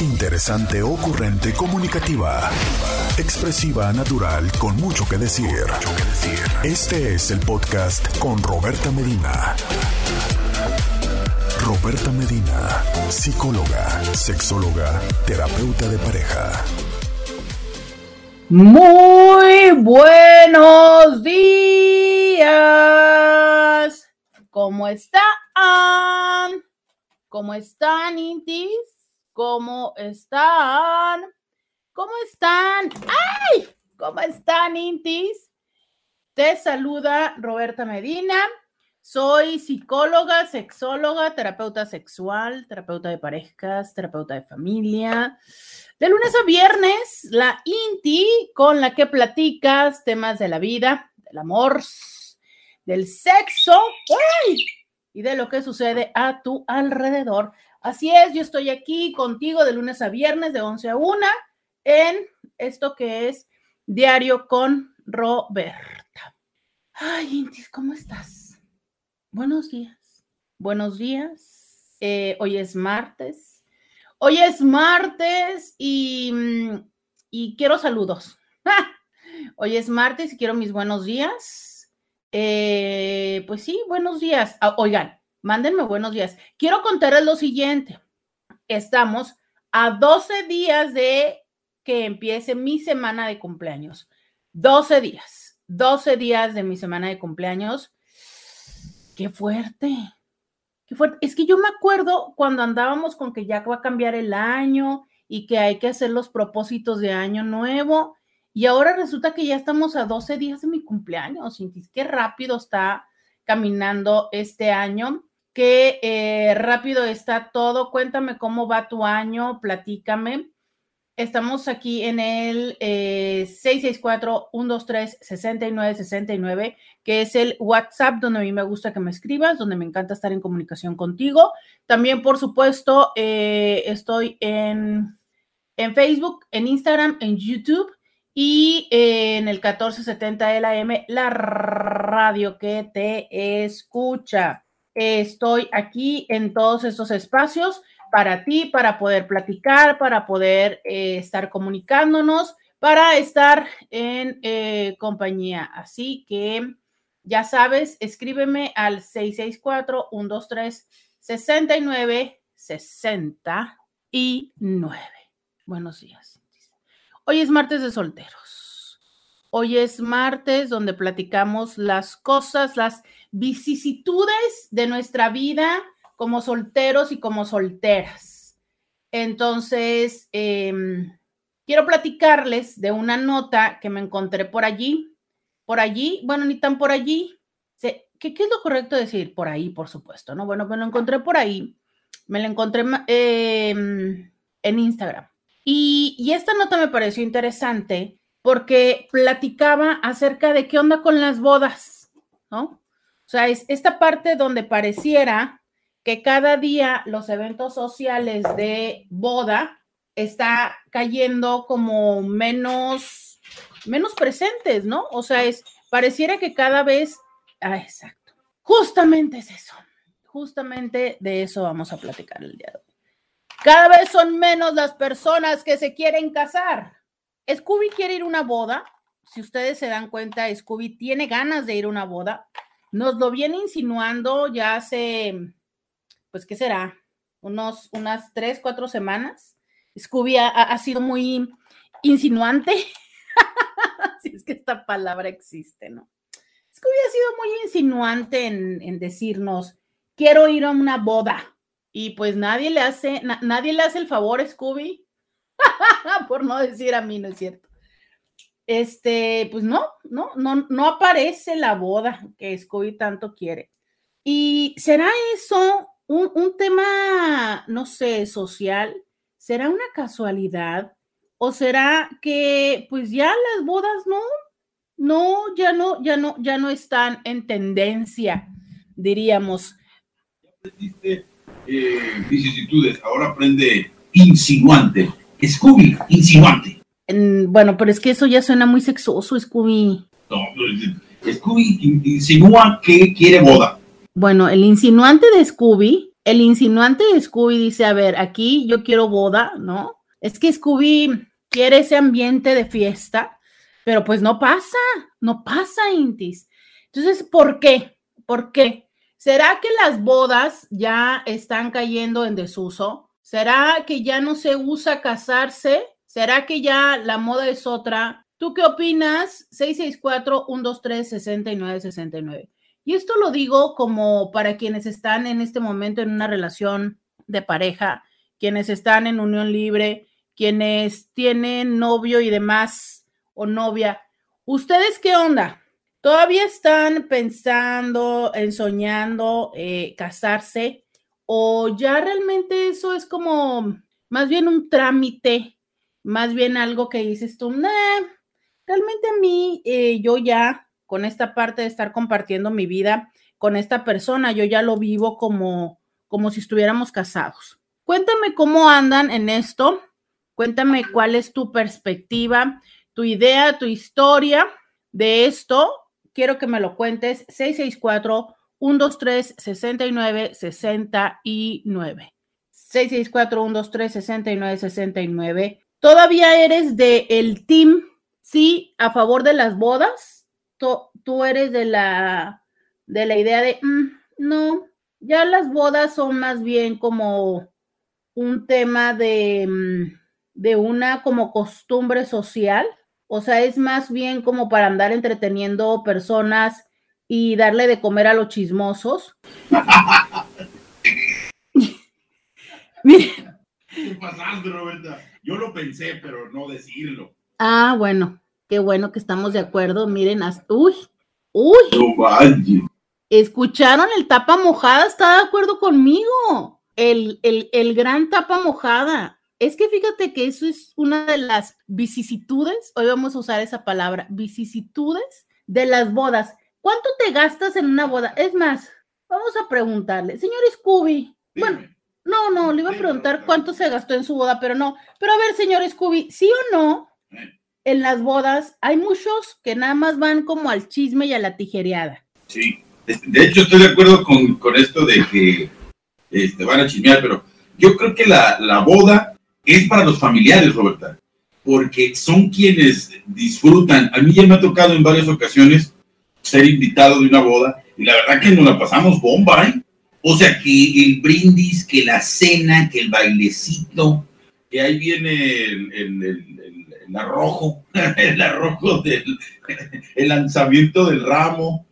Interesante, ocurrente, comunicativa. Expresiva, natural, con mucho que decir. Este es el podcast con Roberta Medina. Roberta Medina, psicóloga, sexóloga, terapeuta de pareja. Muy buenos días. ¿Cómo están? ¿Cómo están, Intis? ¿Cómo están? ¿Cómo están? ¡Ay! ¿Cómo están, Intis? Te saluda Roberta Medina. Soy psicóloga, sexóloga, terapeuta sexual, terapeuta de parejas, terapeuta de familia. De lunes a viernes, la Inti con la que platicas temas de la vida, del amor, del sexo ¡ay! y de lo que sucede a tu alrededor. Así es, yo estoy aquí contigo de lunes a viernes, de 11 a 1, en esto que es Diario con Roberta. Ay, Intis, ¿cómo estás? Buenos días. Buenos días. Eh, hoy es martes. Hoy es martes y, mm, y quiero saludos. Hoy es martes y quiero mis buenos días. Eh, pues sí, buenos días. Ah, oigan, mándenme buenos días. Quiero contarles lo siguiente. Estamos a 12 días de que empiece mi semana de cumpleaños. 12 días. 12 días de mi semana de cumpleaños. Qué fuerte. Qué fuerte. Es que yo me acuerdo cuando andábamos con que ya va a cambiar el año y que hay que hacer los propósitos de año nuevo. Y ahora resulta que ya estamos a 12 días de mi cumpleaños. Qué rápido está caminando este año. Qué eh, rápido está todo. Cuéntame cómo va tu año. Platícame. Estamos aquí en el eh, 664-123-6969, que es el WhatsApp donde a mí me gusta que me escribas, donde me encanta estar en comunicación contigo. También, por supuesto, eh, estoy en, en, Facebook, en Instagram, en YouTube y eh, en el 1470 LAM, la radio que te escucha. Estoy aquí en todos estos espacios para ti, para poder platicar, para poder eh, estar comunicándonos, para estar en eh, compañía. Así que ya sabes, escríbeme al 664-123-6969. Buenos días. Hoy es martes de solteros. Hoy es martes donde platicamos las cosas, las vicisitudes de nuestra vida como solteros y como solteras. Entonces, em, quiero platicarles de una nota que me encontré por allí, por allí, bueno, ni tan por allí. ¿Qué, ¿Qué, es lo correcto decir? Por ahí, por supuesto, ¿no? Bueno, me lo encontré por ahí, me lo encontré em, en Instagram. Y, esta nota me pareció interesante porque platicaba acerca de qué onda con las bodas, ¿no? O sea, es esta parte donde pareciera que cada día los eventos sociales de boda está cayendo como menos, menos presentes, ¿no? O sea, es, pareciera que cada vez, ah, exacto, justamente es eso, justamente de eso vamos a platicar el día de hoy. Cada vez son menos las personas que se quieren casar. Scooby quiere ir a una boda. Si ustedes se dan cuenta, Scooby tiene ganas de ir a una boda. Nos lo viene insinuando ya hace pues, ¿qué será? Unos, unas tres, cuatro semanas. Scooby ha, sido muy insinuante, si es que esta palabra existe, ¿no? Scooby ha sido muy insinuante en, decirnos, quiero ir a una boda. Y pues nadie le hace, nadie le hace el favor, Scooby, por no decir a mí, ¿no es cierto? Este, pues no, no, no, no aparece la boda que Scooby tanto quiere. ¿Y será eso un, tema, no sé, social, ¿será una casualidad? ¿O será que pues ya las bodas no, no, ya no, ya no, ya no están en tendencia, diríamos? Eh, vicisitudes, ahora aprende insinuante. Scooby, insinuante. bueno, pero es que eso ya suena muy sexoso, Scooby. No, Scooby insinúa que quiere boda. Bueno, el insinuante de Scooby el insinuante de Scooby dice, a ver, aquí yo quiero boda, ¿no? Es que Scooby quiere ese ambiente de fiesta, pero pues no pasa, no pasa, Intis. Entonces, ¿por qué? ¿Por qué? ¿Será que las bodas ya están cayendo en desuso? ¿Será que ya no se usa casarse? ¿Será que ya la moda es otra? ¿Tú qué opinas? 664-123-6969. Y esto lo digo como para quienes están en este momento en una relación de pareja, quienes están en unión libre, quienes tienen novio y demás o novia. ¿Ustedes qué onda? ¿Todavía están pensando en soñando eh, casarse? ¿O ya realmente eso es como más bien un trámite, más bien algo que dices tú, realmente a mí, eh, yo ya con esta parte de estar compartiendo mi vida con esta persona, yo ya lo vivo como, como si estuviéramos casados. Cuéntame cómo andan en esto, cuéntame cuál es tu perspectiva, tu idea, tu historia de esto. Quiero que me lo cuentes 664 123 69 69. 664 123 69 69. ¿Todavía eres de el team sí a favor de las bodas? tú, eres de la, de la idea de, mm, no, ya las bodas son más bien como un tema de, mm, de una como costumbre social, o sea, es más bien como para andar entreteniendo personas y darle de comer a los chismosos. ¿Qué pasaste, Roberta? Yo lo pensé, pero no decirlo. Ah, bueno. Qué bueno que estamos de acuerdo. Miren, uy, uy. No Escucharon el tapa mojada, está de acuerdo conmigo. El, el, el gran tapa mojada. Es que fíjate que eso es una de las vicisitudes, hoy vamos a usar esa palabra, vicisitudes de las bodas. ¿Cuánto te gastas en una boda? Es más, vamos a preguntarle, señor Scooby. Bueno, no, no, le iba a preguntar cuánto se gastó en su boda, pero no. Pero a ver, señor Scooby, ¿sí o no? en las bodas hay muchos que nada más van como al chisme y a la tijereada. Sí, de hecho estoy de acuerdo con, esto de que este, van a chismear, pero yo creo que la, la boda es para los familiares, Roberta, porque son quienes disfrutan. A mí ya me ha tocado en varias ocasiones ser invitado de una boda y la verdad que nos la pasamos bomba, ¿eh? O sea, que el brindis, que la cena, que el bailecito, que ahí viene el el arrojo, el arrojo del el lanzamiento del ramo,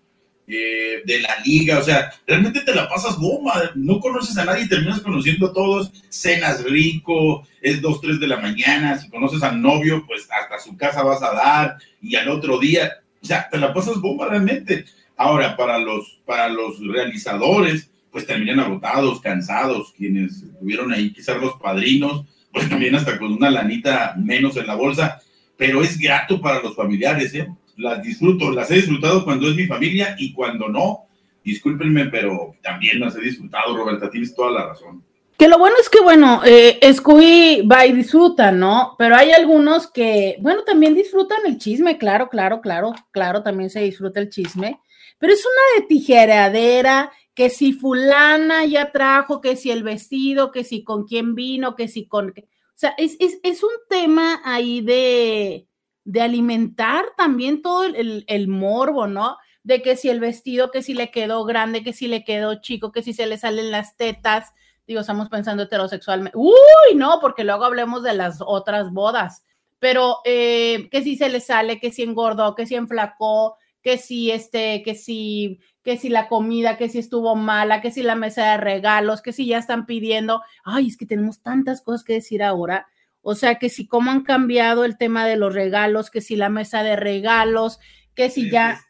eh, de la liga, o sea, realmente te la pasas bomba, no conoces a nadie, terminas conociendo a todos, cenas rico, es dos, tres de la mañana, si conoces al novio, pues hasta su casa vas a dar, y al otro día, o sea, te la pasas bomba realmente. Ahora, para los, para los realizadores, pues terminan agotados, cansados, quienes tuvieron ahí quizás los padrinos, pues también hasta con una lanita menos en la bolsa, pero es grato para los familiares, ¿eh? Las disfruto, las he disfrutado cuando es mi familia y cuando no, discúlpenme, pero también las he disfrutado, Roberta, tienes toda la razón. Que lo bueno es que, bueno, eh, Scooby va y disfruta, ¿no? Pero hay algunos que, bueno, también disfrutan el chisme, claro, claro, claro, claro, también se disfruta el chisme, pero es una de tijeradera, que si fulana ya trajo, que si el vestido, que si con quién vino, que si con... O sea, es, un tema ahí de, de alimentar también todo el, el, morbo, ¿no? De que si el vestido, que si le quedó grande, que si le quedó chico, que si se le salen las tetas. Digo, estamos pensando heterosexualmente. Uy, no, porque luego hablemos de las otras bodas. Pero eh, que si se le sale, que si engordó, que si enflacó, que si este, que si que si la comida, que si estuvo mala, que si la mesa de regalos, que si ya están pidiendo, ay, es que tenemos tantas cosas que decir ahora. O sea, que si cómo han cambiado el tema de los regalos, que si la mesa de regalos, que si ya...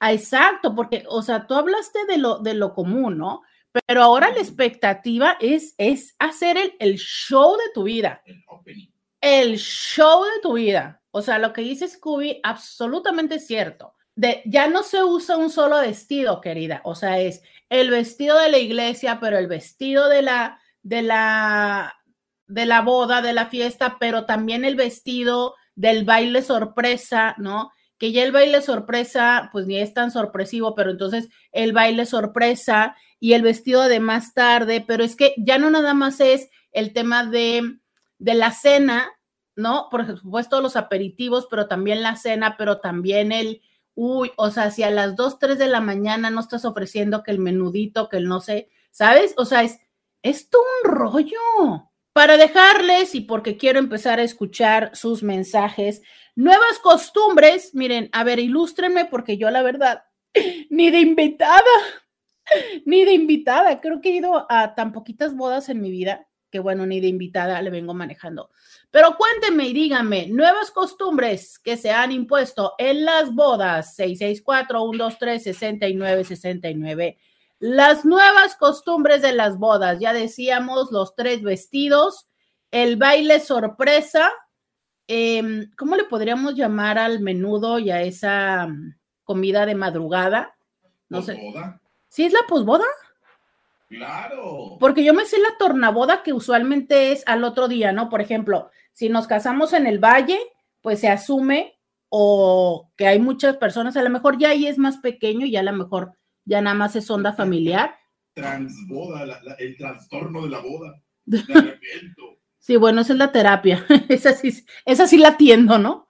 Ah, exacto, porque, o sea, tú hablaste de lo, de lo común, ¿no? Pero ahora la expectativa es, es hacer el, el show de tu vida. El show de tu vida. O sea, lo que dice Scooby, absolutamente cierto de, ya no se usa un solo vestido, querida. O sea, es el vestido de la iglesia, pero el vestido de la, de la, de la boda, de la fiesta, pero también el vestido del baile sorpresa, ¿no? que ya el baile sorpresa, pues ni es tan sorpresivo, pero entonces el baile sorpresa y el vestido de más tarde, pero es que ya no nada más es el tema de, de la cena, ¿no? Por supuesto los aperitivos, pero también la cena, pero también el, uy, o sea, si a las 2, 3 de la mañana no estás ofreciendo que el menudito, que el no sé, ¿sabes? O sea, es, esto un rollo. Para dejarles y porque quiero empezar a escuchar sus mensajes, nuevas costumbres, miren, a ver, ilústrenme porque yo la verdad, ni de invitada, ni de invitada, creo que he ido a tan poquitas bodas en mi vida que bueno, ni de invitada le vengo manejando. Pero cuéntenme y díganme, nuevas costumbres que se han impuesto en las bodas, 664-123-6969. Las nuevas costumbres de las bodas, ya decíamos, los tres vestidos, el baile sorpresa, em, ¿cómo le podríamos llamar al menudo y a esa mm, comida de madrugada? No sé. ¿Sí es la posboda? Claro. Porque yo me sé la tornaboda que usualmente es al otro día, ¿no? Por ejemplo, si nos casamos en el valle, pues se asume o que hay muchas personas, a lo mejor ya ahí es más pequeño y a lo mejor ya nada más es onda familiar. Transboda, el trastorno de la boda. sí, bueno, esa es la terapia. esa, sí, esa sí la atiendo, ¿no?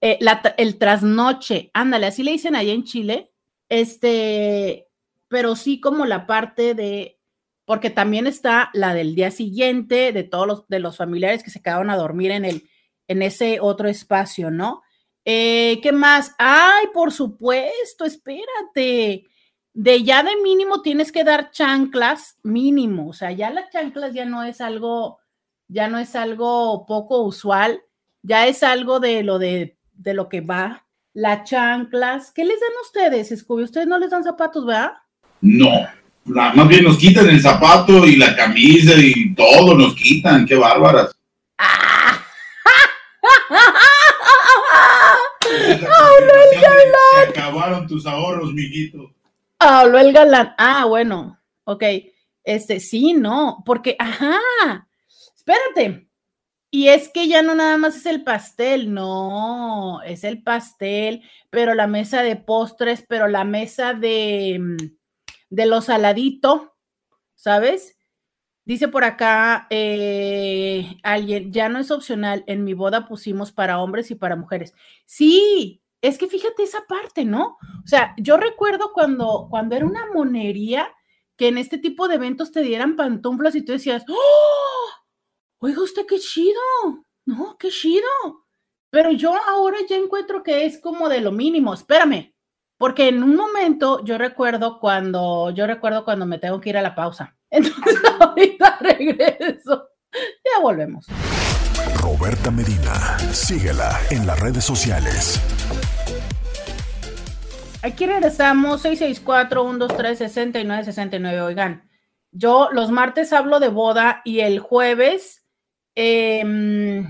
Eh, el trasnoche, ándale, así le dicen allá en Chile. Este, pero sí como la parte de, porque también está la del día siguiente, de todos los, de los familiares que se quedaron a dormir en, el, en ese otro espacio, ¿no? Eh, ¿Qué más? Ay, por supuesto, espérate de ya de mínimo tienes que dar chanclas mínimo, o sea, ya las chanclas ya no es algo, ya no es algo poco usual, ya es algo de lo de, de lo que va. Las chanclas, ¿qué les dan ustedes, Scooby? Ustedes no les dan zapatos, ¿verdad? No, más bien nos quitan el zapato y la camisa y todo nos quitan, qué bárbaras. ¡Ah! Se acabaron tus ahorros, mijito. Habló el galán. Ah, bueno, ok. Este, sí, no, porque, ajá, espérate. Y es que ya no nada más es el pastel, no, es el pastel, pero la mesa de postres, pero la mesa de, mm, de lo saladito, ¿sabes? Dice por acá eh, alguien, ya no es opcional, en mi boda pusimos para hombres y para mujeres. Sí, es que fíjate esa parte, ¿no? O sea, yo recuerdo cuando, cuando era una monería que en este tipo de eventos te dieran pantuflas y tú decías, ¡Oh! Oiga usted, qué chido, no, qué chido. Pero yo ahora ya encuentro que es como de lo mínimo. Espérame, porque en un momento yo recuerdo cuando, yo recuerdo cuando me tengo que ir a la pausa. Entonces ahorita regreso. Ya volvemos. Roberta Medina, síguela en las redes sociales. Aquí regresamos, 664-123-6969. Oigan, yo los martes hablo de boda y el jueves em,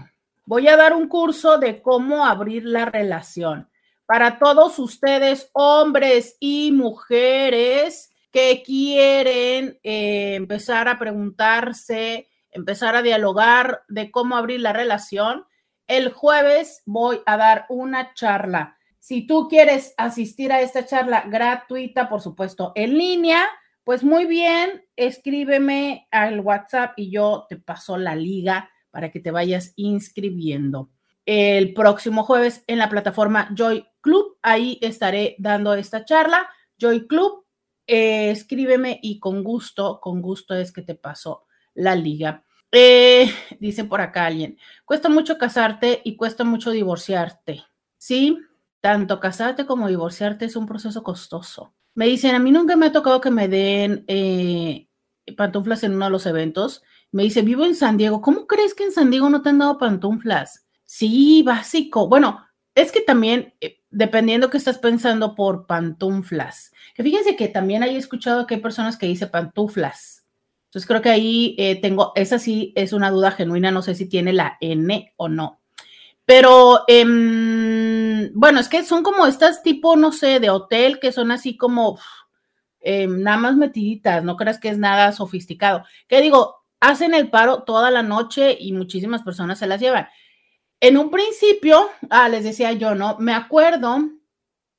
voy a dar un curso de cómo abrir la relación. Para todos ustedes, hombres y mujeres que quieren eh, empezar a preguntarse, empezar a dialogar de cómo abrir la relación, el jueves voy a dar una charla si tú quieres asistir a esta charla gratuita, por supuesto, en línea, pues muy bien, escríbeme al WhatsApp y yo te paso la liga para que te vayas inscribiendo. El próximo jueves en la plataforma Joy Club, ahí estaré dando esta charla. Joy Club, eh, escríbeme y con gusto, con gusto es que te paso la liga. Eh, dice por acá alguien, cuesta mucho casarte y cuesta mucho divorciarte. Sí, tanto casarte como divorciarte es un proceso costoso. Me dicen, a mí nunca me ha tocado que me den eh, pantuflas en uno de los eventos. Me dice, vivo en San Diego. ¿Cómo crees que en San Diego no te han dado pantuflas? Sí, básico. Bueno, es que también, eh, dependiendo que estás pensando por pantuflas, que fíjense que también he escuchado que hay personas que dicen pantuflas. Entonces creo que ahí eh, tengo, esa sí es una duda genuina, no sé si tiene la N o no. Pero, em, bueno, es que son como estas tipo, no sé, de hotel, que son así como em, nada más metiditas, no creas que es nada sofisticado. Que digo, hacen el paro toda la noche y muchísimas personas se las llevan. En un principio, ah, les decía yo, ¿no? Me acuerdo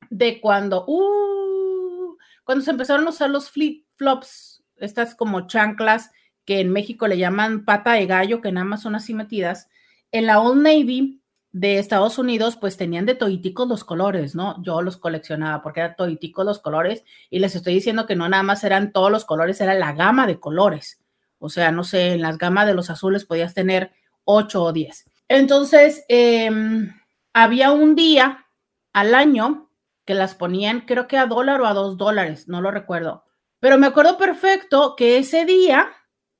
de cuando, uh, cuando se empezaron a usar los flip flops, estas como chanclas que en México le llaman pata de gallo, que nada más son así metidas. En la Old Navy de Estados Unidos, pues tenían de toiticos los colores, ¿no? Yo los coleccionaba porque eran toiticos los colores y les estoy diciendo que no nada más eran todos los colores, era la gama de colores. O sea, no sé, en las gamas de los azules podías tener 8 o 10. Entonces, em, había un día al año que las ponían, creo que a dólar o a dos dólares, no lo recuerdo. Pero me acuerdo perfecto que ese día,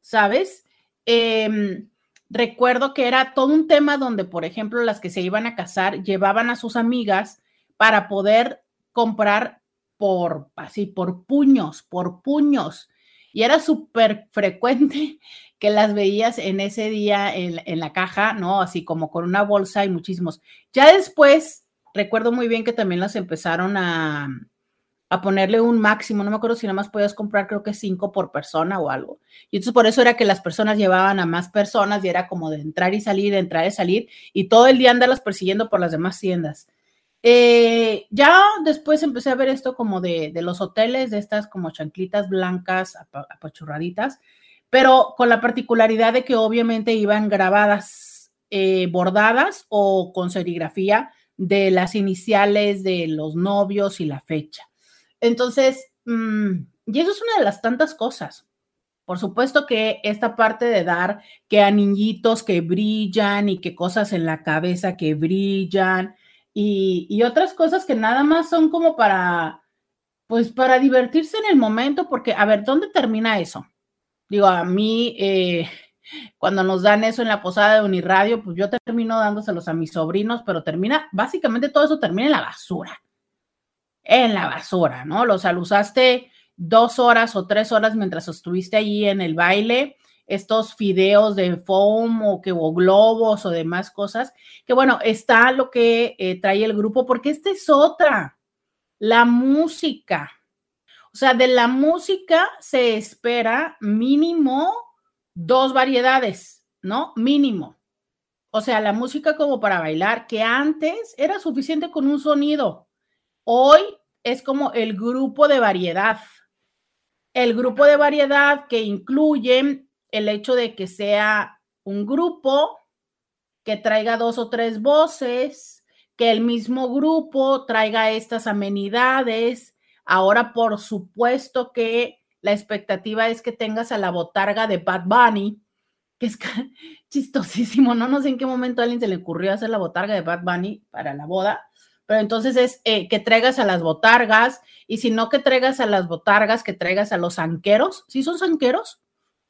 ¿sabes? Eh, recuerdo que era todo un tema donde, por ejemplo, las que se iban a casar llevaban a sus amigas para poder comprar por así, por puños, por puños. Y era súper frecuente que las veías en ese día en, la caja, ¿no? Así como con una bolsa y muchísimos. Ya después, recuerdo muy bien que también las empezaron a, a ponerle un máximo, no me acuerdo si nada más podías comprar creo que cinco por persona o algo. Y entonces por eso era que las personas llevaban a más personas y era como de entrar y salir, entrar y salir y todo el día andarlas persiguiendo por las demás tiendas. Eh, ya después empecé a ver esto como de, de, los hoteles, de estas como chanclitas blancas apachurraditas, pero con la particularidad de que obviamente iban grabadas, eh, bordadas o con serigrafía de las iniciales de los novios y la fecha. Entonces, mmm, y eso es una de las tantas cosas. Por supuesto que esta parte de dar que anillitos que brillan y que cosas en la cabeza que brillan y, y, otras cosas que nada más son como para, pues para divertirse en el momento, porque, a ver, ¿dónde termina eso? Digo, a mí, eh, cuando nos dan eso en la posada de Uniradio, pues yo termino dándoselos a mis sobrinos, pero termina, básicamente todo eso termina en la basura en la basura, ¿no? Los usaste dos horas o tres horas mientras estuviste allí en el baile, estos fideos de foam o globos o demás cosas, que bueno, está lo que eh, trae el grupo, porque esta es otra, la música. O sea, de la música se espera mínimo dos variedades, ¿no? Mínimo. O sea, la música como para bailar, que antes era suficiente con un sonido. Hoy es como el grupo de variedad. El grupo de variedad que incluye el hecho de que sea un grupo que traiga dos o tres voces, que el mismo grupo traiga estas amenidades. Ahora, por supuesto que la expectativa es que tengas a la botarga de Bad Bunny, que es chistosísimo, ¿no? No sé en qué momento a alguien se le ocurrió hacer la botarga de Bad Bunny para la boda, pero entonces es eh, que traigas a las botargas y si no que traigas a las botargas, que traigas a los zanqueros. ¿Sí son zanqueros?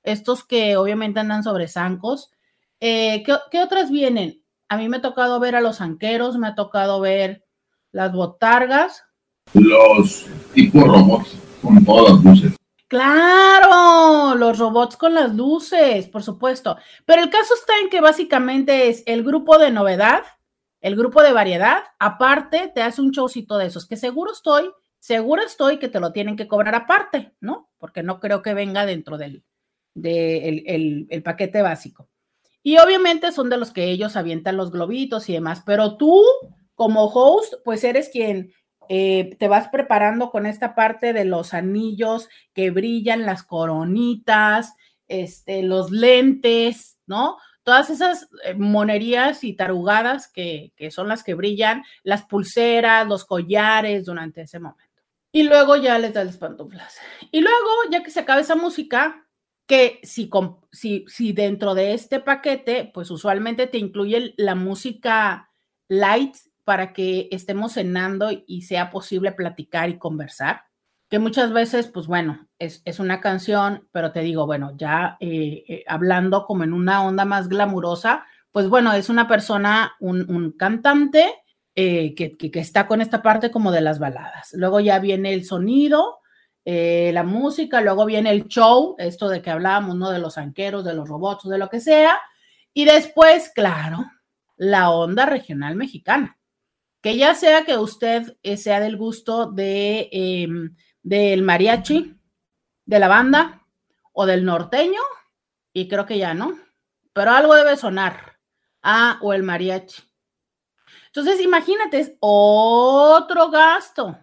Estos que obviamente andan sobre zancos. Eh, ¿qué, ¿qué, otras vienen? A mí me ha tocado ver a los zanqueros, me ha tocado ver las botargas. Los tipos robots con todas las luces. Claro, los robots con las luces, por supuesto. Pero el caso está en que básicamente es el grupo de novedad el grupo de variedad, aparte, te hace un showcito de esos, que seguro estoy, seguro estoy que te lo tienen que cobrar aparte, ¿no? Porque no creo que venga dentro del de el, paquete básico. Y obviamente son de los que ellos avientan los globitos y demás, pero tú como host, pues eres quien eh, te vas preparando con esta parte de los anillos que brillan, las coronitas, este, los lentes, ¿no? Todas esas eh, monerías y tarugadas que, que, son las que brillan, las pulseras, los collares durante ese momento. Y luego ya les da las pantuflas. Y luego, ya que se acaba esa música, que si, si, si dentro de este paquete, pues usualmente te incluye la música light para que estemos cenando y sea posible platicar y conversar que muchas veces, pues bueno, es, es una canción, pero te digo, bueno, ya eh, eh, hablando como en una onda más glamurosa, pues bueno, es una persona, un, un cantante eh, que, que, está con esta parte como de las baladas. Luego ya viene el sonido, la música, luego viene el show, esto de que hablábamos, ¿no? De los anqueros, de los robots, de lo que sea. Y después, claro, la onda regional mexicana. Que ya sea que usted sea del gusto de em, del mariachi, de la banda o del norteño, y creo que ya no, pero algo debe sonar. Ah, o el mariachi. Entonces, imagínate, es otro gasto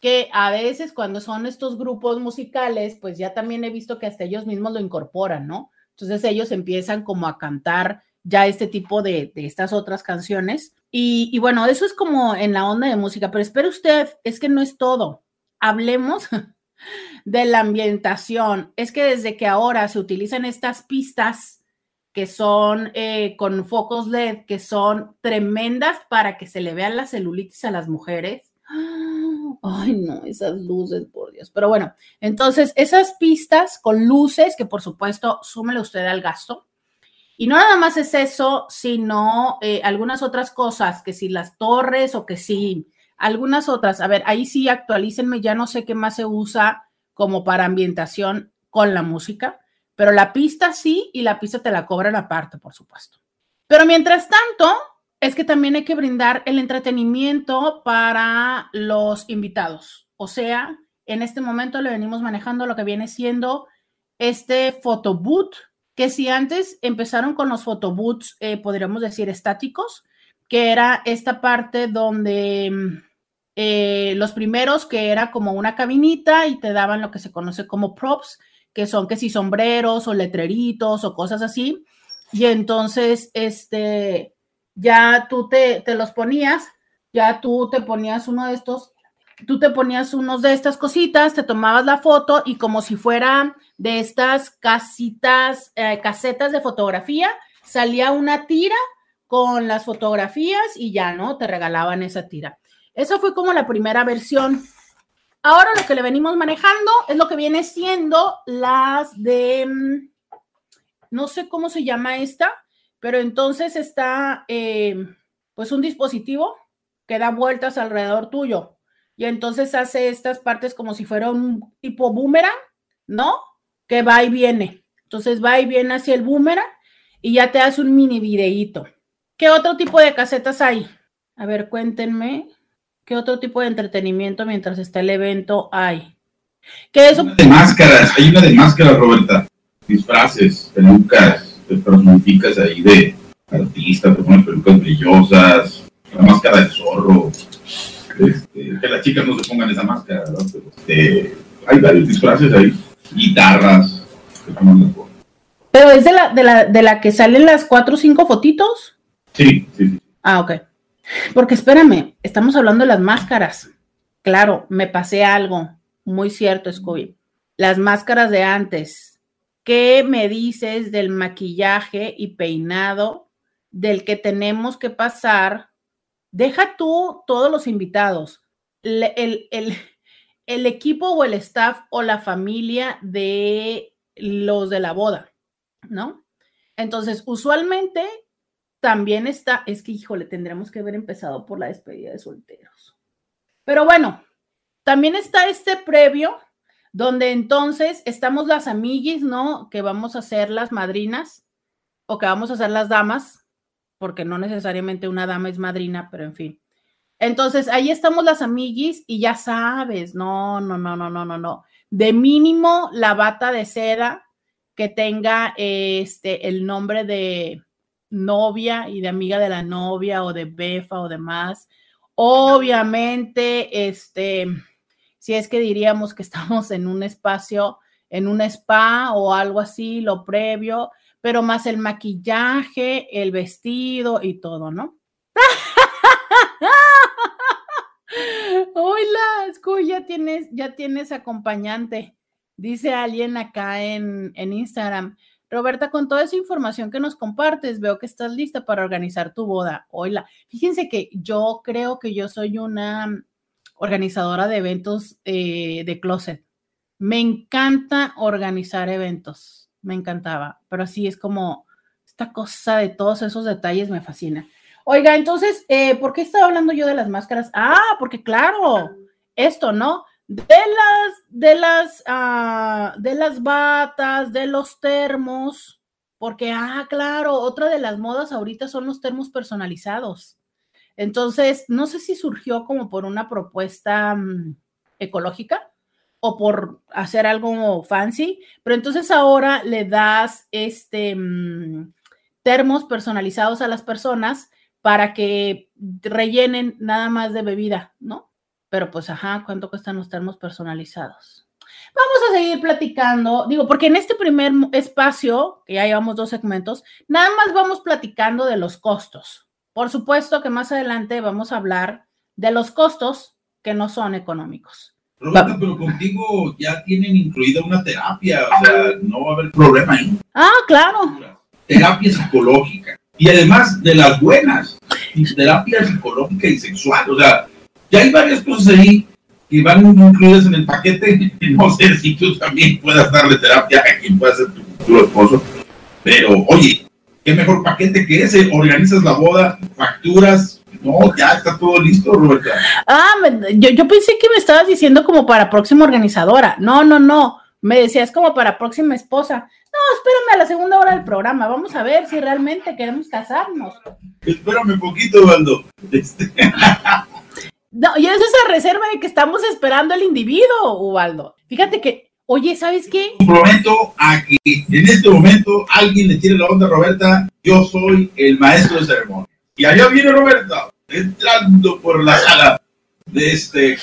que a veces cuando son estos grupos musicales, pues ya también he visto que hasta ellos mismos lo incorporan, ¿no? Entonces ellos empiezan como a cantar ya este tipo de, estas otras canciones. Y, y, bueno, eso es como en la onda de música, pero espere usted, es que no es todo. Hablemos de la ambientación. Es que desde que ahora se utilizan estas pistas que son eh, con focos LED, que son tremendas para que se le vean las celulitis a las mujeres. Ay, no, esas luces, por Dios. Pero bueno, entonces esas pistas con luces, que por supuesto, súmele usted al gasto. Y no nada más es eso, sino eh, algunas otras cosas, que si las torres o que si algunas otras. A ver, ahí sí actualícenme, ya no sé qué más se usa como para ambientación con la música pero la pista sí y la pista te la cobran aparte, por supuesto. Pero mientras tanto, es que también hay que brindar el entretenimiento para los invitados. O sea, en este momento le venimos manejando lo que viene siendo este photoboot, que si antes empezaron con los photoboots, eh, podríamos decir estáticos, que era esta parte donde eh, los primeros que era como una cabinita y te daban lo que se conoce como props, que son que si sombreros o letreritos o cosas así. Y entonces, este, ya tú te, te los ponías, ya tú te ponías uno de estos, tú te ponías unos de estas cositas, te tomabas la foto y como si fuera de estas casitas, eh, casetas de fotografía, salía una tira con las fotografías y ya, ¿no? Te regalaban esa tira. Esa fue como la primera versión. Ahora lo que le venimos manejando es lo que viene siendo las de, mm, no sé cómo se llama esta, pero entonces está eh, pues un dispositivo que da vueltas alrededor tuyo y entonces hace estas partes como si fuera un tipo boomerang, ¿no? Que va y viene. Entonces va y viene hacia el boomerang y ya te hace un mini videíto. ¿Qué otro tipo de casetas hay? A ver, cuéntenme. ¿Qué otro tipo de entretenimiento mientras está el evento hay? ¿Qué eso? de máscaras, hay una de máscaras, Roberta. Disfraces, pelucas, te personificas ahí de artista, te pones pelucas brillosas, la máscara del zorro. Este, que las chicas no se pongan esa máscara, ¿verdad? Este, hay varios disfraces ahí, guitarras, Pero es de la, de la, de la que salen las cuatro o cinco fotitos. Sí, sí, sí. Ah, ok. Porque espérame, estamos hablando de las máscaras. Claro, me pasé algo muy cierto, Scooby. Las máscaras de antes. ¿Qué me dices del maquillaje y peinado del que tenemos que pasar? Deja tú todos los invitados, el, el equipo o el staff o la familia de los de la boda, ¿no? Entonces, usualmente también está, es que, híjole, tendremos que haber empezado por la despedida de solteros. Pero bueno, también está este previo, donde entonces estamos las amiguis, ¿no? Que vamos a ser las madrinas o que vamos a ser las damas, porque no necesariamente una dama es madrina, pero en fin. Entonces, ahí estamos las amiguis y ya sabes, no, no, no, no, no, no, no. De mínimo la bata de seda que tenga este el nombre de novia y de amiga de la novia o de befa o demás. Obviamente, este, si es que diríamos que estamos en un espacio, en un spa o algo así, lo previo, pero más el maquillaje, el vestido y todo, ¿no? Hola, Scu, ya tienes, ya tienes acompañante. Dice alguien acá en, en Instagram. Roberta, con toda esa información que nos compartes, veo que estás lista para organizar tu boda. Hola, fíjense que yo creo que yo soy una organizadora de eventos eh, de closet. Me encanta organizar eventos, me encantaba, pero sí es como esta cosa de todos esos detalles me fascina. Oiga, entonces, eh, ¿por qué estaba hablando yo de las máscaras? Ah, porque claro, esto, ¿no? De las, de las, ah, de las batas, de los termos, porque, ah, claro, otra de las modas ahorita son los termos personalizados. Entonces, no sé si surgió como por una propuesta mm, ecológica o por hacer algo fancy, pero entonces ahora le das este mm, termos personalizados a las personas para que rellenen nada más de bebida, ¿no? Pero pues, ajá, ¿cuánto cuestan los termos personalizados? Vamos a seguir platicando, digo, porque en este primer espacio, que ya llevamos dos segmentos, nada más vamos platicando de los costos. Por supuesto que más adelante vamos a hablar de los costos que no son económicos. Roberta, pero contigo ya tienen incluida una terapia, o sea, no va a haber problema ahí. Ah, claro. Terapia psicológica. Y además de las buenas, terapia psicológica y sexual. O sea, ya hay varias cosas ahí que van incluidas en el paquete. No sé si tú también puedas darle terapia a quien pueda ser tu futuro esposo. Pero, oye, qué mejor paquete que ese. Organizas la boda, facturas, no, ya está todo listo, Roberta. Ah, yo, yo pensé que me estabas diciendo como para próxima organizadora. No, no, no. Me decías como para próxima esposa. No, espérame a la segunda hora del programa. Vamos a ver si realmente queremos casarnos. Espérame un poquito, Waldo. Este... No, y es esa reserva de que estamos esperando el individuo, Ubaldo. Fíjate que, oye, ¿sabes qué? Prometo a que en este momento alguien le tire la onda a Roberta. Yo soy el maestro de ceremonia. Y allá viene Roberta, entrando por la sala de este eh,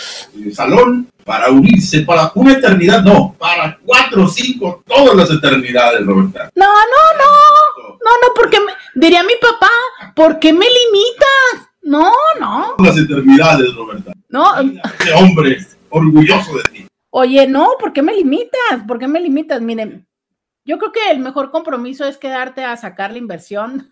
salón para unirse para una eternidad, no, para cuatro, cinco, todas las eternidades, Roberta. No, no, no, no, no, porque diría mi papá, ¿por qué me limitas? No, no. Las eternidades, Roberta. No. Este hombre orgulloso de ti. Oye, no, ¿por qué me limitas? ¿Por qué me limitas? Miren, yo creo que el mejor compromiso es quedarte a sacar la inversión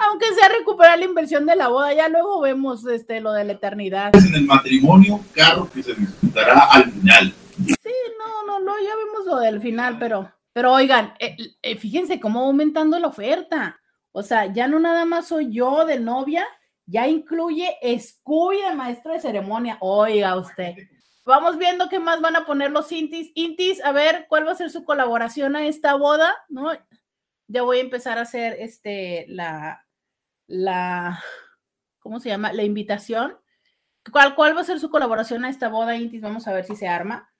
Aunque sea recuperar la inversión de la boda, ya luego vemos este lo de la eternidad. En el matrimonio, carro que se disfrutará al final. Sí, no, no, no, ya vemos lo del final, pero, pero oigan, eh, eh, fíjense cómo aumentando la oferta. O sea, ya no nada más soy yo de novia, ya incluye Scooby de maestro de ceremonia. Oiga usted. Vamos viendo qué más van a poner los Intis. Intis, a ver, ¿cuál va a ser su colaboración a esta boda? ¿No? Ya voy a empezar a hacer este, la, la, ¿cómo se llama? La invitación. ¿Cuál, ¿Cuál va a ser su colaboración a esta boda, Intis? Vamos a ver si se arma.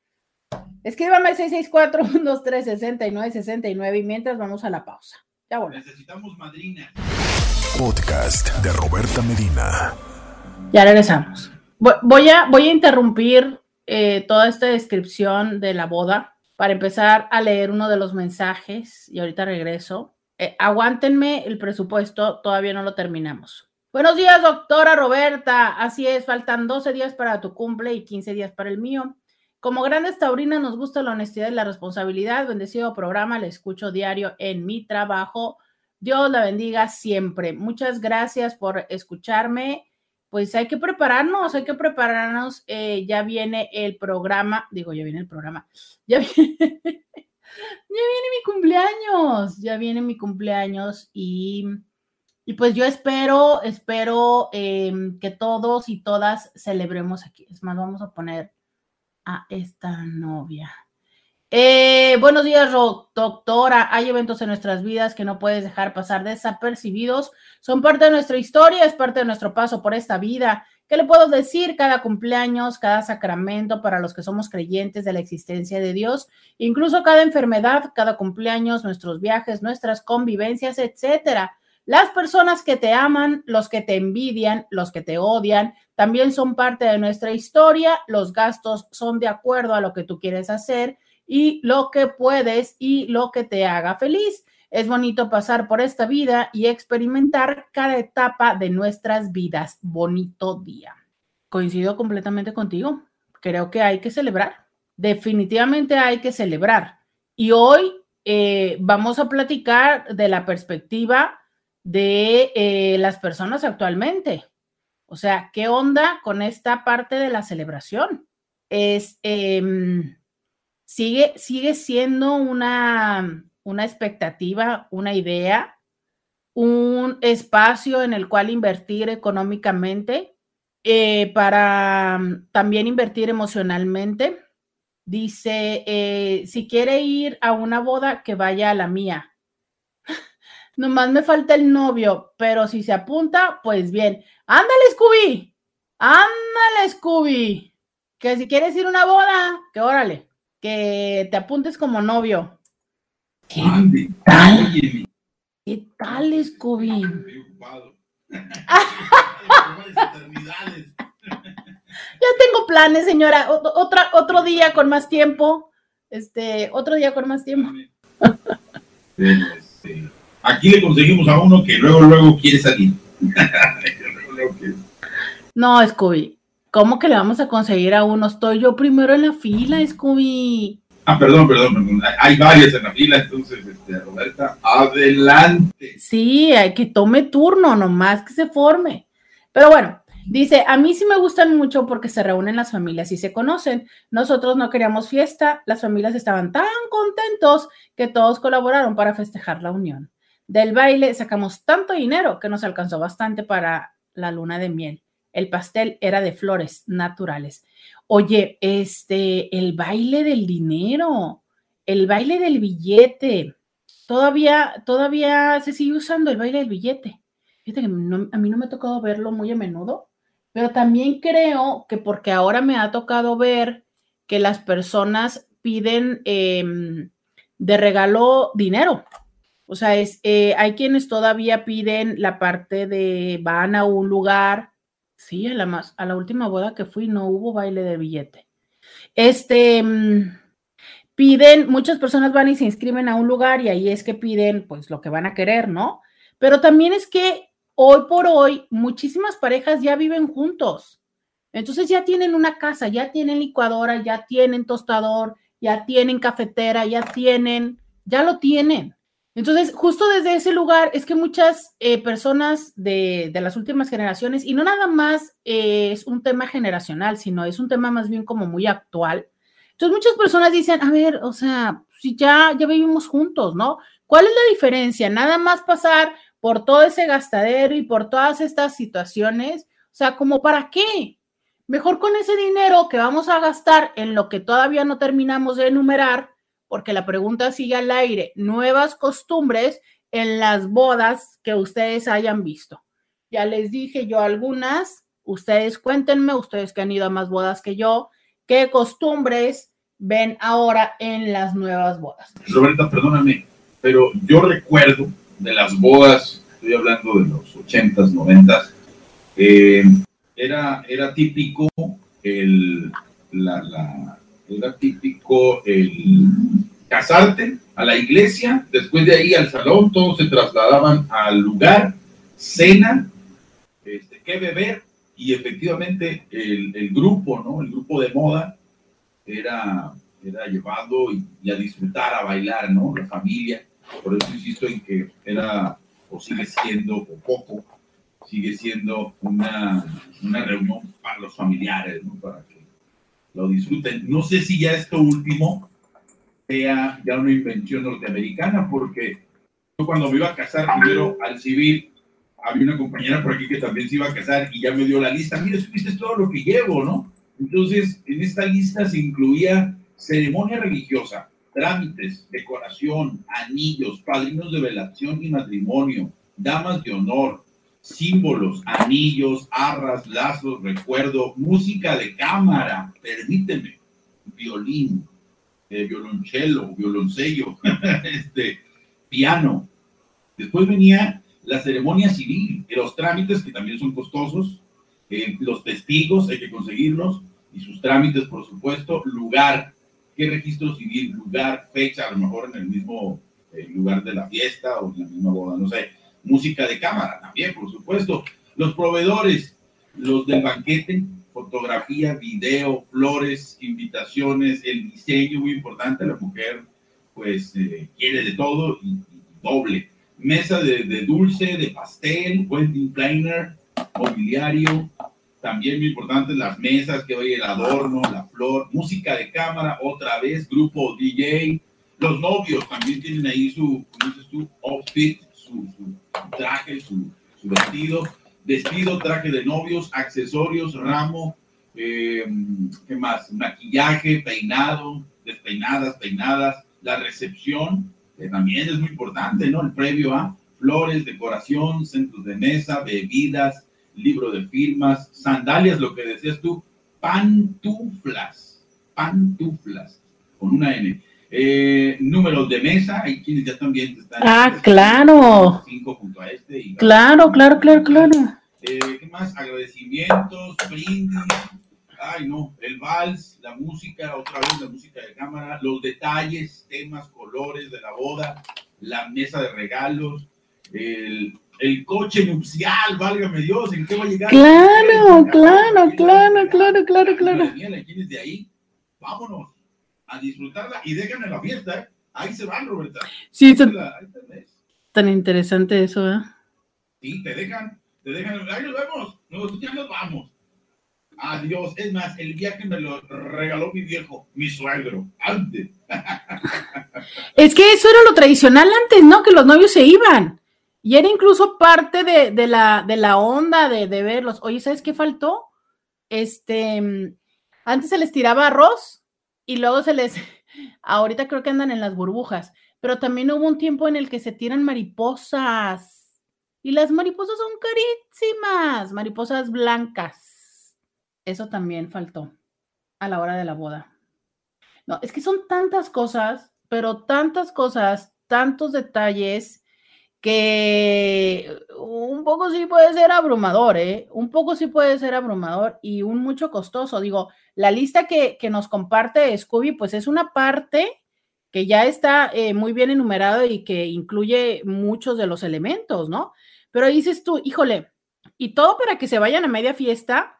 Escríbame 664-123-6969 y mientras vamos a la pausa. Ya. Necesitamos madrina. Podcast de Roberta Medina. Ya regresamos. Voy a, voy a interrumpir eh, toda esta descripción de la boda para empezar a leer uno de los mensajes y ahorita regreso. Eh, aguántenme el presupuesto, todavía no lo terminamos. Buenos días, doctora Roberta. Así es, faltan 12 días para tu cumple y 15 días para el mío. Como grandes taurinas nos gusta la honestidad y la responsabilidad. Bendecido programa, le escucho diario en mi trabajo. Dios la bendiga siempre. Muchas gracias por escucharme pues hay que prepararnos, hay que prepararnos. Eh, ya viene el programa, digo, ya viene el programa, ya viene, mi cumpleaños, ya viene mi cumpleaños y, y pues yo espero, espero em, que todos y todas celebremos aquí. Es más, vamos a poner a esta novia. Eh, buenos días, doctora. Hay eventos en nuestras vidas que no puedes dejar pasar desapercibidos. Son parte de nuestra historia, es parte de nuestro paso por esta vida. ¿Qué le puedo decir? Cada cumpleaños, cada sacramento para los que somos creyentes de la existencia de Dios, incluso cada enfermedad, cada cumpleaños, nuestros viajes, nuestras convivencias, etcétera. Las personas que te aman, los que te envidian, los que te odian, también son parte de nuestra historia. Los gastos son de acuerdo a lo que tú quieres hacer y lo que puedes y lo que te haga feliz. Es bonito pasar por esta vida y experimentar cada etapa de nuestras vidas. Bonito día. Coincido completamente contigo. Creo que hay que celebrar. Definitivamente hay que celebrar. Y hoy eh, vamos a platicar de la perspectiva de eh, las personas actualmente. O sea, ¿qué onda con esta parte de la celebración? Es... Em, sigue, sigue siendo una, una expectativa, una idea, un espacio en el cual invertir económicamente, eh, para mm, también invertir emocionalmente. Dice, eh, si quiere ir a una boda, que vaya a la mía. Nomás me falta el novio, pero si se apunta, pues bien. Ándale, Scooby. Ándale, Scooby. Que si quieres ir a una boda, que órale que te apuntes como novio. ¿Qué tal? ¿Qué tal, Scooby? Ya tengo planes, señora. Otra, otro día con más tiempo. Este, otro día con más tiempo. Este, aquí le conseguimos a uno que luego, luego quiere salir. no, Scooby. ¿Cómo que le vamos a conseguir a uno? Estoy yo primero en la fila, Scooby. Ah, perdón, perdón, Hay varias en la fila, entonces, este, Roberta, adelante. Sí, hay que tome turno, nomás que se forme. Pero bueno, dice, a mí sí me gustan mucho porque se reúnen las familias y se conocen. Nosotros no queríamos fiesta, las familias estaban tan contentos que todos colaboraron para festejar la unión. Del baile sacamos tanto dinero que nos alcanzó bastante para la luna de miel. El pastel era de flores naturales. Oye, este, el baile del dinero, el baile del billete, todavía, todavía se sigue usando el baile del billete. Fíjate que a mí no me ha tocado verlo muy a menudo, pero también creo que porque ahora me ha tocado ver que las personas piden em, de regalo dinero. O sea, es, eh, hay quienes todavía piden la parte de van a un lugar Sí, a la, más, a la última boda que fui no hubo baile de billete. Este, mm, piden, muchas personas van y se inscriben a un lugar y ahí es que piden pues lo que van a querer, ¿no? Pero también es que hoy por hoy muchísimas parejas ya viven juntos. Entonces ya tienen una casa, ya tienen licuadora, ya tienen tostador, ya tienen cafetera, ya tienen, ya lo tienen. Entonces, justo desde ese lugar es que muchas eh, personas de, las últimas generaciones, y no nada más eh, es un tema generacional, sino es un tema más bien como muy actual. Entonces, muchas personas dicen, a ver, o sea, si ya, ya vivimos juntos, ¿no? ¿Cuál es la diferencia? Nada más pasar por todo ese gastadero y por todas estas situaciones, o sea, como para qué? Mejor con ese dinero que vamos a gastar en lo que todavía no terminamos de enumerar, porque la pregunta sigue al aire, nuevas costumbres en las bodas que ustedes hayan visto. Ya les dije yo algunas, ustedes cuéntenme, ustedes que han ido a más bodas que yo, qué costumbres ven ahora en las nuevas bodas. Roberta, perdóname, pero yo recuerdo de las bodas, estoy hablando de los 80s, 90s, eh, era, era típico el, la, era típico el casarte a la iglesia, después de ahí al salón, todos se trasladaban al lugar, cena, este, qué beber, y efectivamente el, grupo, ¿no? El grupo de moda era, era llevado y, a disfrutar, a bailar, ¿no? La familia. Por eso insisto en que era o sigue siendo, o poco, sigue siendo una, una reunión para los familiares, ¿no? Para que lo disfruten. No sé si ya esto último sea ya una invención norteamericana, porque yo cuando me iba a casar primero al civil, había una compañera por aquí que también se iba a casar y ya me dio la lista. Mira, supiste todo lo que llevo, ¿no? Entonces, en esta lista se incluía ceremonia religiosa, trámites, decoración, anillos, padrinos de velación y matrimonio, damas de honor, símbolos, anillos, arras, lazos, recuerdo, música de cámara, permíteme, violín, eh, violonchelo, violoncello, este, piano. Después venía la ceremonia civil, los trámites que también son costosos, eh, los testigos hay que conseguirlos y sus trámites, por supuesto, lugar, qué registro civil, lugar, fecha, a lo mejor en el mismo eh, lugar de la fiesta o en la misma boda, no sé música de cámara también, por supuesto. Los proveedores, los del banquete, fotografía, video, flores, invitaciones, el diseño, muy importante. La mujer, pues, eh, quiere de todo y, doble. Mesa de, dulce, de pastel, wedding planner, mobiliario. También muy importante las mesas, que hoy el adorno, la flor, música de cámara, otra vez, grupo DJ. Los novios también tienen ahí su, ¿cómo dices tú? Outfit, traje, su, vestido, vestido, traje de novios, accesorios, ramo, eh, ¿qué más? Maquillaje, peinado, despeinadas, peinadas, la recepción, que también es muy importante, ¿no? El previo a flores, decoración, centros de mesa, bebidas, libro de firmas, sandalias, lo que decías tú, pantuflas, pantuflas, con una N. Eh, números de mesa, hay quienes ya también están. Ah, claro. Cinco junto a este. claro, claro, claro, claro. Eh, ¿Qué más? Agradecimientos, brindis. Ay, no, el vals, la música, otra vez la música de cámara, los detalles, temas, colores de la boda, la mesa de regalos, el, el coche nupcial, válgame Dios, ¿en qué va a llegar? Claro, claro, claro, claro, claro, claro. ¿Quiénes de ahí? Vámonos a disfrutarla y déjenme la fiesta, ¿eh? Ahí se van, Roberta. Sí, tan, tan interesante eso, ¿eh? Sí, te dejan, te dejan, ahí nos vemos, nosotros ya nos vamos. Adiós, es más, el viaje me lo regaló mi viejo, mi suegro, antes. Es que eso era lo tradicional antes, ¿no? Que los novios se iban. Y era incluso parte de, la, de la onda de, de, verlos. Oye, ¿sabes qué faltó? Este, antes se les tiraba arroz y luego se les, ahorita creo que andan en las burbujas, pero también hubo un tiempo en el que se tiran mariposas. Y las mariposas son carísimas, mariposas blancas. Eso también faltó a la hora de la boda. No, es que son tantas cosas, pero tantas cosas, tantos detalles que un poco sí puede ser abrumador, ¿eh? Un poco sí puede ser abrumador y un mucho costoso. Digo, la lista que, nos comparte Scooby, pues es una parte que ya está eh, muy bien enumerado y que incluye muchos de los elementos, ¿no? Pero dices tú, híjole, y todo para que se vayan a media fiesta,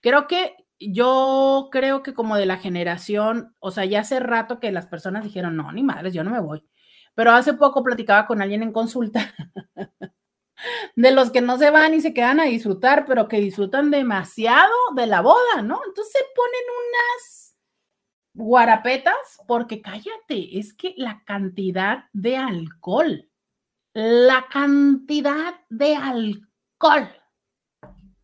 creo que yo creo que como de la generación, o sea, ya hace rato que las personas dijeron, no, ni madres, yo no me voy. Pero hace poco platicaba con alguien en consulta de los que no se van y se quedan a disfrutar, pero que disfrutan demasiado de la boda, ¿no? Entonces se ponen unas guarapetas porque cállate, es que la cantidad de alcohol, la cantidad de alcohol,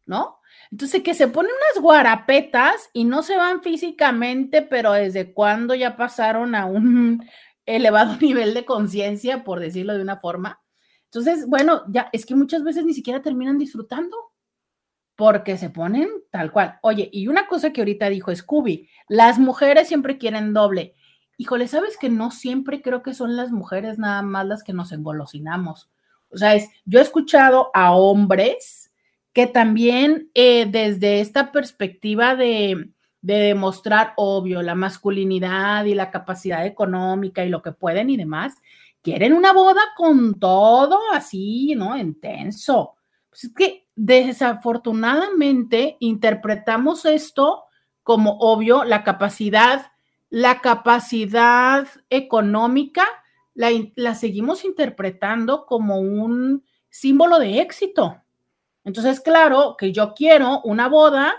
¿no? Entonces, que se ponen unas guarapetas y no se van físicamente, pero desde cuando ya pasaron a un elevado nivel de conciencia, por decirlo de una forma. Entonces, bueno, ya es que muchas veces ni siquiera terminan disfrutando porque se ponen tal cual. Oye, y una cosa que ahorita dijo Scooby, las mujeres siempre quieren doble. Híjole, ¿sabes que no siempre creo que son las mujeres nada más las que nos engolosinamos? O sea, es, yo he escuchado a hombres que también eh, desde esta perspectiva de, de demostrar, obvio, la masculinidad y la capacidad económica y lo que pueden y demás, quieren una boda con todo así, ¿no? Intenso. Pues es que desafortunadamente interpretamos esto como obvio, la capacidad, la capacidad económica, la, la seguimos interpretando como un símbolo de éxito. Entonces, claro que yo quiero una boda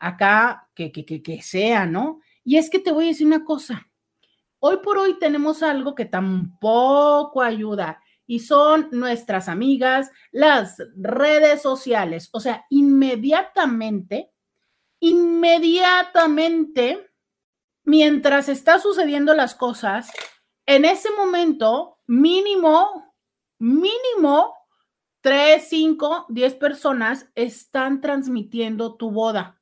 acá que, que, que, sea, ¿no? Y es que te voy a decir una cosa. Hoy por hoy tenemos algo que tampoco ayuda y son nuestras amigas, las redes sociales. O sea, inmediatamente, inmediatamente, mientras está sucediendo las cosas, en ese momento, mínimo, mínimo, tres, cinco, diez personas están transmitiendo tu boda.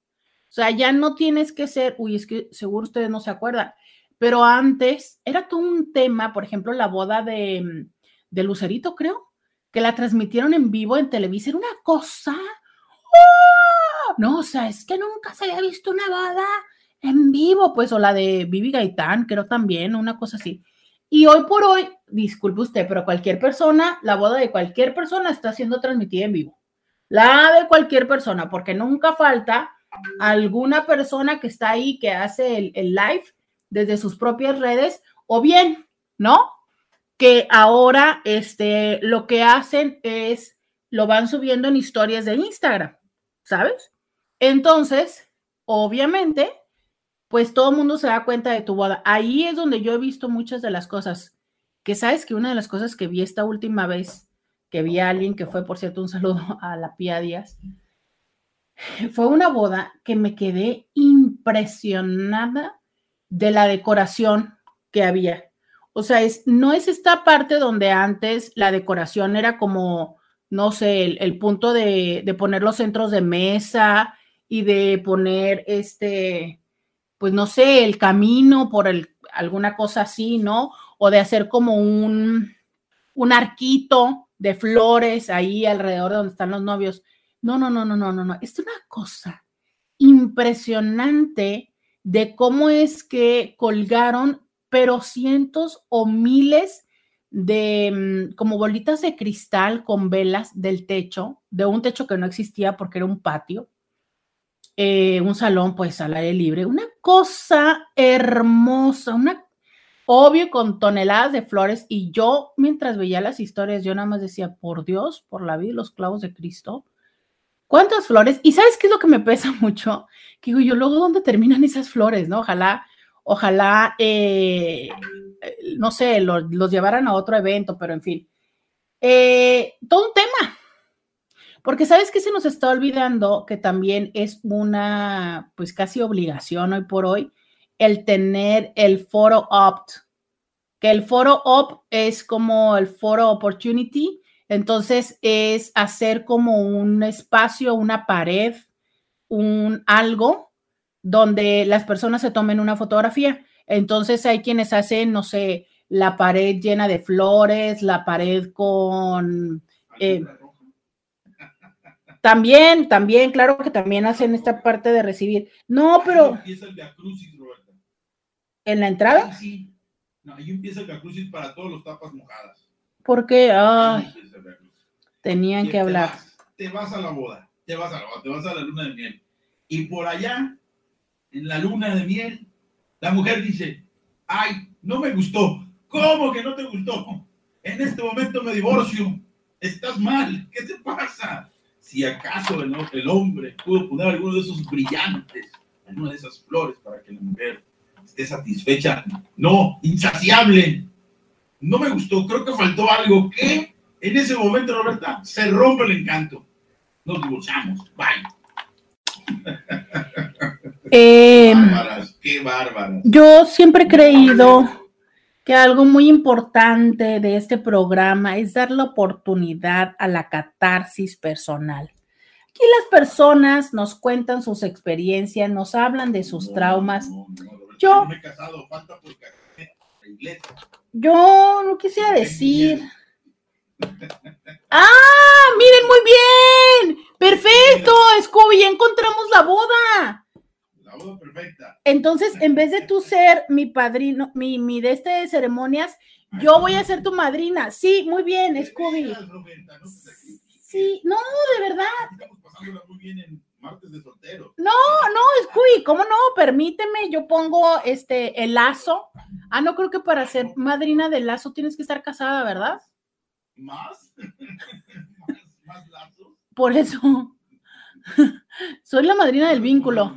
O sea, ya no tienes que ser, uy, es que seguro ustedes no se acuerdan, pero antes era todo un tema, por ejemplo, la boda de, mm, de Lucerito, creo, que la transmitieron en vivo en Televisa, era una cosa. ¡oh! No, o sea, es que nunca se había visto una boda en vivo, pues, o la de Vivi Gaitán, creo también, una cosa así. Y hoy por hoy, disculpe usted, pero cualquier persona, la boda de cualquier persona está siendo transmitida en vivo. La de cualquier persona, porque nunca falta alguna persona que está ahí que hace el, live desde sus propias redes o bien, ¿no? Que ahora este, lo que hacen es lo van subiendo en historias de Instagram, ¿sabes? Entonces, obviamente, pues todo el mundo se da cuenta de tu boda. Ahí es donde yo he visto muchas de las cosas. Que sabes que una de las cosas que vi esta última vez, que vi a alguien que fue, por cierto, un saludo a la Pía Díaz, fue una boda que me quedé impresionada de la decoración que había. O sea, es, no es esta parte donde antes la decoración era como, no sé, el, punto de, de, poner los centros de mesa y de poner este, pues no sé, el camino por el, alguna cosa así, ¿no? O de hacer como un, un arquito de flores ahí alrededor de donde están los novios. No, no, no, no, no, no, no. Es una cosa impresionante de cómo es que colgaron, pero cientos o miles de mm, como bolitas de cristal con velas del techo, de un techo que no existía porque era un patio, eh, un salón pues al aire libre, una cosa hermosa, una obvio con toneladas de flores y yo mientras veía las historias yo nada más decía, por Dios, por la vida y los clavos de Cristo, ¿cuántas flores? Y sabes qué es lo que me pesa mucho? Que digo yo, luego, ¿dónde terminan esas flores? ¿No? Ojalá, ojalá, eh, no sé, los llevaran a otro evento, pero en fin. Eh, todo un tema, porque sabes que se nos está olvidando que también es una, pues casi obligación hoy por hoy, el tener el foro opt, que el foro opt es como el foro opportunity, entonces es hacer como un espacio, una pared, un algo donde las personas se tomen una fotografía. Entonces hay quienes hacen, no sé, la pared llena de flores, la pared con... Eh, también, también, claro que también hacen esta parte de recibir. No, pero. ¿En la entrada? Sí. No, ahí empieza el Crucis para todos los tapas mojadas. ¿Por qué? Ay, tenían que hablar. te vas a la boda, te vas a la boda, te vas a la luna de miel. Y por allá, en la luna de miel, la mujer dice, ay, no me gustó. ¿Cómo que no te gustó? En este momento me divorcio. Estás mal. ¿Qué te pasa? si acaso el, el, hombre pudo poner alguno de esos brillantes, alguna de esas flores para que la mujer esté satisfecha. No, insaciable. No me gustó, creo que faltó algo que en ese momento, Roberta, se rompe el encanto. Nos divorciamos. Bye. Eh, bárbaras, qué bárbaras. Yo siempre he creído que algo muy importante de este programa es dar la oportunidad a la catarsis personal. Aquí las personas nos cuentan sus experiencias, nos hablan de sus traumas. yo, yo no quisiera decir. Ah, miren muy bien. Perfecto, Scooby, ya encontramos la boda perfecta. Entonces, en vez de tú ser mi padrino, mi, mi de este de ceremonias, yo voy a ser tu madrina. Sí, muy bien, Scooby. Sí, no, de verdad. Estamos muy bien en martes de soltero. No, no, Scooby, ¿cómo no? Permíteme, yo pongo este el lazo. Ah, no creo que para ser madrina del lazo tienes que estar casada, ¿verdad? ¿Más? ¿Más, lazos? Por eso. Soy la madrina del vínculo.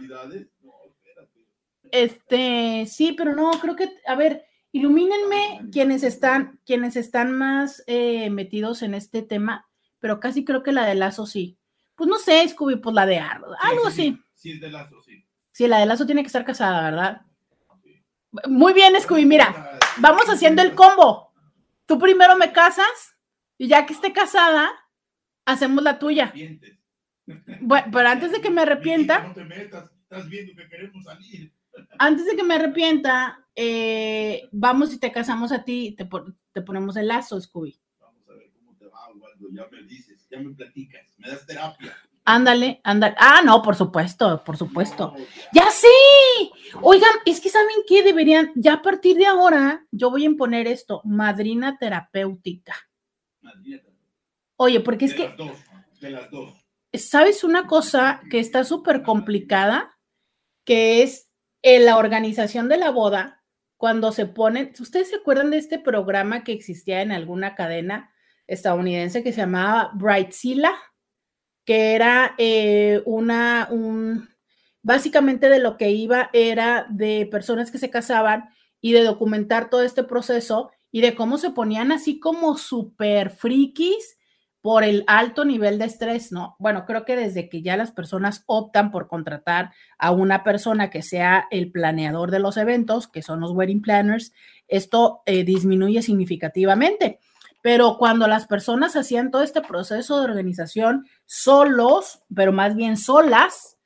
Este, sí, pero no, creo que, a ver, ilumínenme quienes están, quienes están más eh, metidos en este tema, pero casi creo que la de Lazo sí. Pues no sé, Scooby, pues la de Ardo, algo así. Sí, es de Lazo, sí. Sí, la de Lazo tiene que estar casada, ¿verdad? Muy bien, Scooby, mira, vamos haciendo el combo. Tú primero me casas y ya que esté casada, hacemos la tuya. Bueno, pero antes de que me arrepienta. No te metas, estás viendo que queremos salir antes de que me arrepienta, eh, vamos y te casamos a ti, te, te ponemos el lazo, Scooby. Vamos a ver cómo te va, Waldo. Ya me dices, ya me platicas, me das terapia. Ándale, ándale. Ah, no, por supuesto, por supuesto. ya sé. Oigan, es que saben qué deberían, ya a partir de ahora, yo voy a imponer esto, madrina terapéutica. Oye, porque es de que. Las dos, de las dos. ¿Sabes una cosa que está súper complicada? Que es en la organización de la boda, cuando se ponen, ¿ustedes se acuerdan de este programa que existía en alguna cadena estadounidense que se llamaba Brightzilla? Que era eh, una, un, básicamente de lo que iba era de personas que se casaban y de documentar todo este proceso y de cómo se ponían así como súper frikis por el alto nivel de estrés, ¿no? Bueno, creo que desde que ya las personas optan por contratar a una persona que sea el planeador de los eventos, que son los wedding planners, esto eh, disminuye significativamente. Pero cuando las personas hacían todo este proceso de organización solos, pero más bien solas,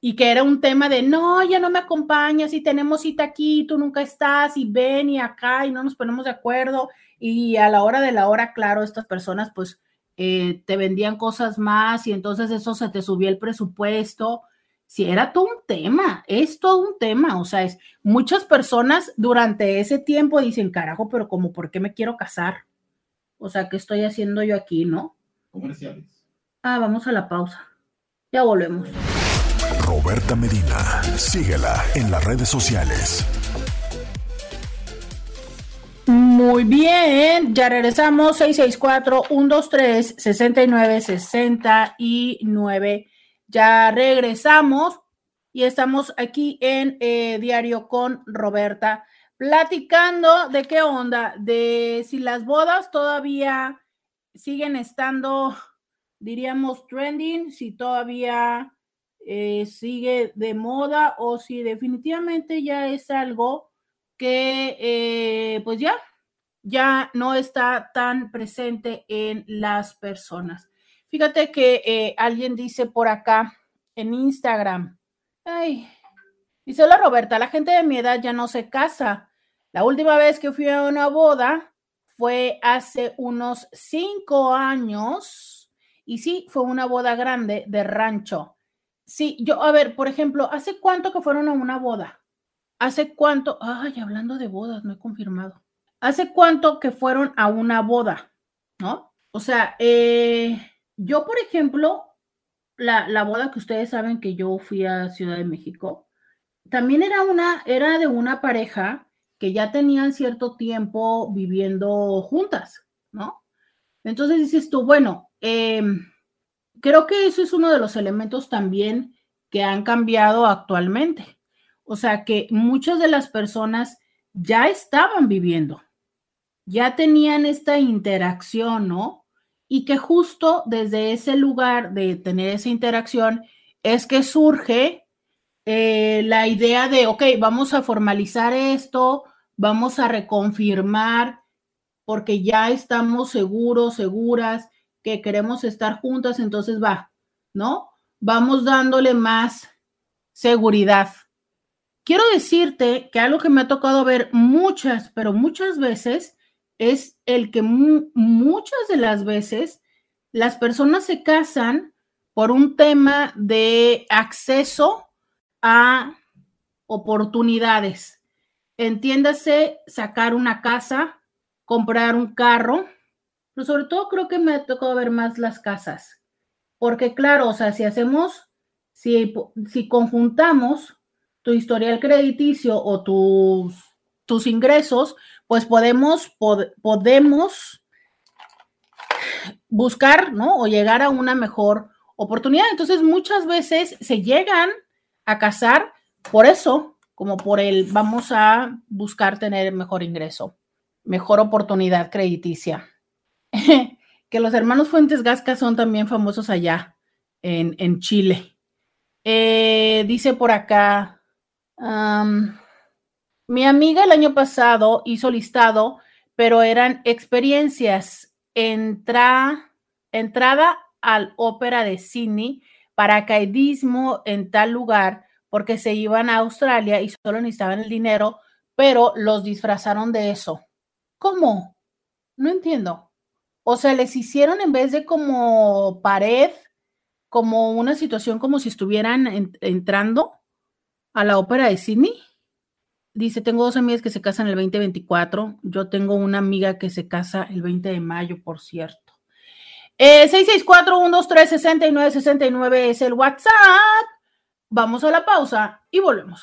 y que era un tema de, no, ya no me acompañas y tenemos cita aquí, tú nunca estás y ven y acá y no nos ponemos de acuerdo. Y a la hora de la hora, claro, estas personas pues eh, te vendían cosas más y entonces eso se te subía el presupuesto. Si era todo un tema, es todo un tema, o sea, es muchas personas durante ese tiempo dicen, carajo, pero como, ¿por qué me quiero casar? O sea, ¿qué estoy haciendo yo aquí, no? Comerciales. Ah, vamos a la pausa. Ya volvemos. Roberta Medina, síguela en las redes sociales. Muy bien, ya regresamos 664-123-6969. Ya regresamos y estamos aquí en eh, Diario con Roberta, platicando de qué onda, de si las bodas todavía siguen estando, diríamos, trending, si todavía eh, sigue de moda o si definitivamente ya es algo que eh, pues ya, ya no está tan presente en las personas. Fíjate que eh, alguien dice por acá en Instagram, ay, dice la Roberta, la gente de mi edad ya no se casa. La última vez que fui a una boda fue hace unos cinco años y sí, fue una boda grande de rancho. Sí, yo, a ver, por ejemplo, ¿hace cuánto que fueron a una boda? ¿Hace cuánto? Ay, hablando de bodas, no he confirmado. ¿Hace cuánto que fueron a una boda? ¿No? O sea, eh, yo, por ejemplo, la, la, boda que ustedes saben que yo fui a Ciudad de México, también era una, era de una pareja que ya tenían cierto tiempo viviendo juntas, ¿no? Entonces dices tú, bueno, eh, creo que eso es uno de los elementos también que han cambiado actualmente. O sea, que muchas de las personas ya estaban viviendo, ya tenían esta interacción, ¿no? Y que justo desde ese lugar de tener esa interacción es que surge eh, la idea de, ok, vamos a formalizar esto, vamos a reconfirmar, porque ya estamos seguros, seguras que queremos estar juntas, entonces va, ¿no? Vamos dándole más seguridad. Quiero decirte que algo que me ha tocado ver muchas, pero muchas veces, es el que muchas de las veces las personas se casan por un tema de acceso a oportunidades. Entiéndase sacar una casa, comprar un carro, pero sobre todo creo que me ha tocado ver más las casas, porque claro, o sea, si hacemos, si, si conjuntamos tu historial crediticio o tus, tus ingresos, pues podemos, podemos buscar, ¿no? O llegar a una mejor oportunidad. Entonces, muchas veces se llegan a casar por eso, como por el vamos a buscar tener mejor ingreso, mejor oportunidad crediticia. que los hermanos Fuentes Gasca son también famosos allá en, Chile. Eh, dice por acá, mi amiga el año pasado hizo listado, pero eran experiencias. Entra, entrada al ópera de Sydney, paracaidismo en tal lugar, porque se iban a Australia y solo necesitaban el dinero, pero los disfrazaron de eso. ¿Cómo? No entiendo. O sea, les hicieron en vez de como pared, como una situación como si estuvieran entrando a la ópera de Sydney. Dice, tengo dos amigas que se casan el 2024. Yo tengo una amiga que se casa el 20 de mayo, por cierto. Eh, 664-123-6969 es el WhatsApp. Vamos a la pausa y volvemos.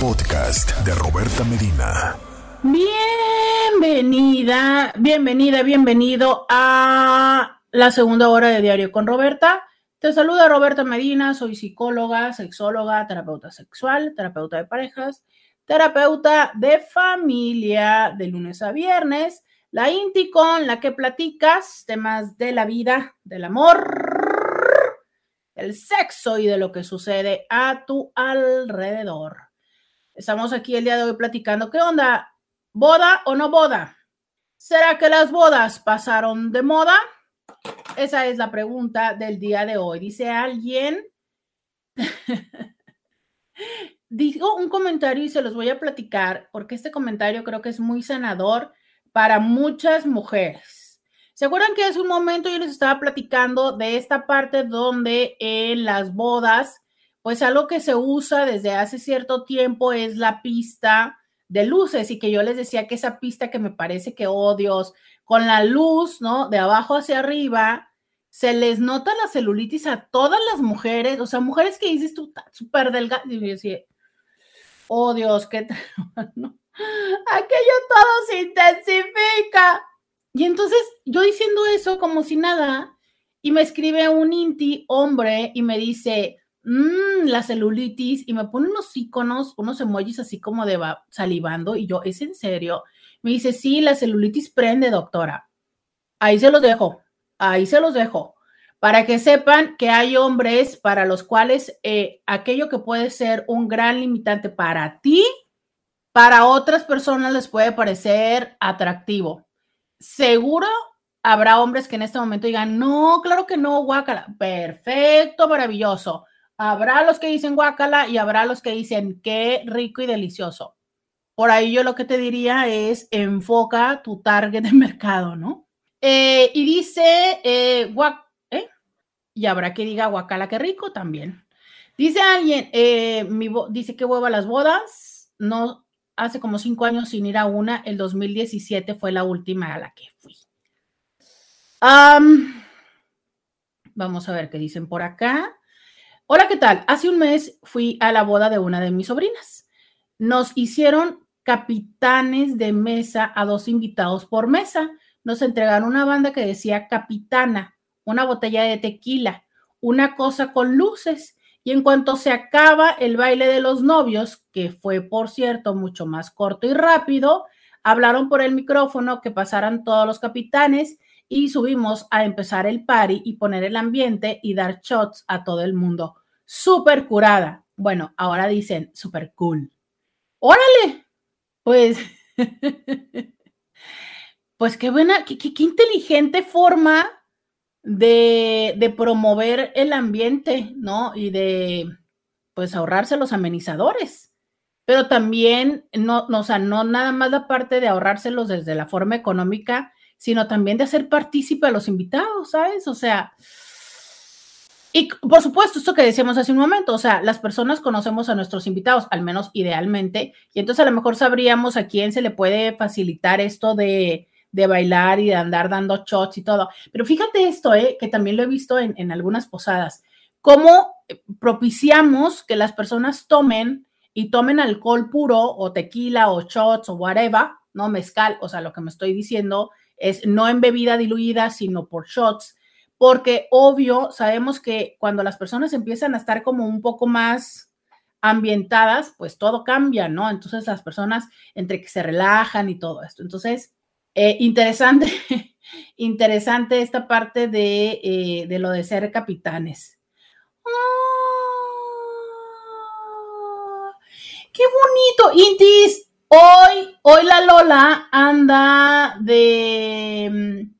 Podcast de Roberta Medina. Bienvenida, bienvenida, bienvenido a la segunda hora de Diario con Roberta. Te saluda Roberta Medina, soy psicóloga, sexóloga, terapeuta sexual, terapeuta de parejas, terapeuta de familia de lunes a viernes, la Inti con la que platicas temas de la vida, del amor, el sexo y de lo que sucede a tu alrededor. Estamos aquí el día de hoy platicando. ¿Qué onda? ¿Boda o no boda? ¿Será que las bodas pasaron de moda? Esa es la pregunta del día de hoy. Dice alguien Digo un comentario y se los voy a platicar porque este comentario creo que es muy sanador para muchas mujeres. ¿Se acuerdan que hace un momento yo les estaba platicando de esta parte donde en las bodas, pues algo que se usa desde hace cierto tiempo es la pista de luces y que yo les decía que esa pista que me parece que, oh Dios, con la luz, ¿no? De abajo hacia arriba, se les nota la celulitis a todas las mujeres, o sea, mujeres que dices tú, súper delgada, y yo decía, oh Dios, qué ¿no? aquello todo se intensifica. Y entonces yo diciendo eso como si nada, y me escribe un inti hombre y me dice, mmm, la celulitis, y me pone unos iconos, unos emojis así como de salivando, y yo, ¿es en serio? Me dice, sí, la celulitis prende, doctora. Ahí se los dejo ahí se los dejo, para que sepan que hay hombres para los cuales eh, aquello que puede ser un gran limitante para ti, para otras personas les puede parecer atractivo. Seguro habrá hombres que en este momento digan, no, claro que no, guácala. Perfecto, maravilloso. Habrá los que dicen guácala y habrá los que dicen qué rico y delicioso. Por ahí yo lo que te diría es enfoca tu target de mercado, ¿no? Eh, y dice, eh, guac, ¿eh? y habrá que diga guacala, qué rico también. Dice alguien, mi dice que hueva las bodas, no, hace como cinco años sin ir a una, el 2017 fue la última a la que fui. vamos a ver qué dicen por acá. Hola, ¿qué tal? Hace un mes fui a la boda de una de mis sobrinas. Nos hicieron capitanes de mesa a dos invitados por mesa nos entregaron una banda que decía Capitana, una botella de tequila, una cosa con luces. Y en cuanto se acaba el baile de los novios, que fue, por cierto, mucho más corto y rápido, hablaron por el micrófono que pasaran todos los capitanes y subimos a empezar el party y poner el ambiente y dar shots a todo el mundo. Súper curada. Bueno, ahora dicen súper cool. Órale. Pues pues qué buena, qué, inteligente forma de, promover el ambiente, ¿no? Y de, pues, ahorrarse los amenizadores. Pero también, no, no, o sea, no nada más la parte de ahorrárselos desde la forma económica, sino también de hacer partícipe a los invitados, ¿sabes? O sea, y por supuesto, esto que decíamos hace un momento, o sea, las personas conocemos a nuestros invitados, al menos idealmente, y entonces a lo mejor sabríamos a quién se le puede facilitar esto de, de bailar y de andar dando shots y todo. Pero fíjate esto, eh, que también lo he visto en, algunas posadas, cómo propiciamos que las personas tomen y tomen alcohol puro o tequila o shots o whatever, no mezcal, o sea, lo que me estoy diciendo es no en bebida diluida, sino por shots, porque obvio, sabemos que cuando las personas empiezan a estar como un poco más ambientadas, pues todo cambia, ¿no? Entonces las personas entre que se relajan y todo esto. Entonces, eh, interesante, interesante esta parte de, eh, de, lo de ser capitanes. ¡Ah! ¡Qué bonito! Intis, hoy, hoy la Lola anda de...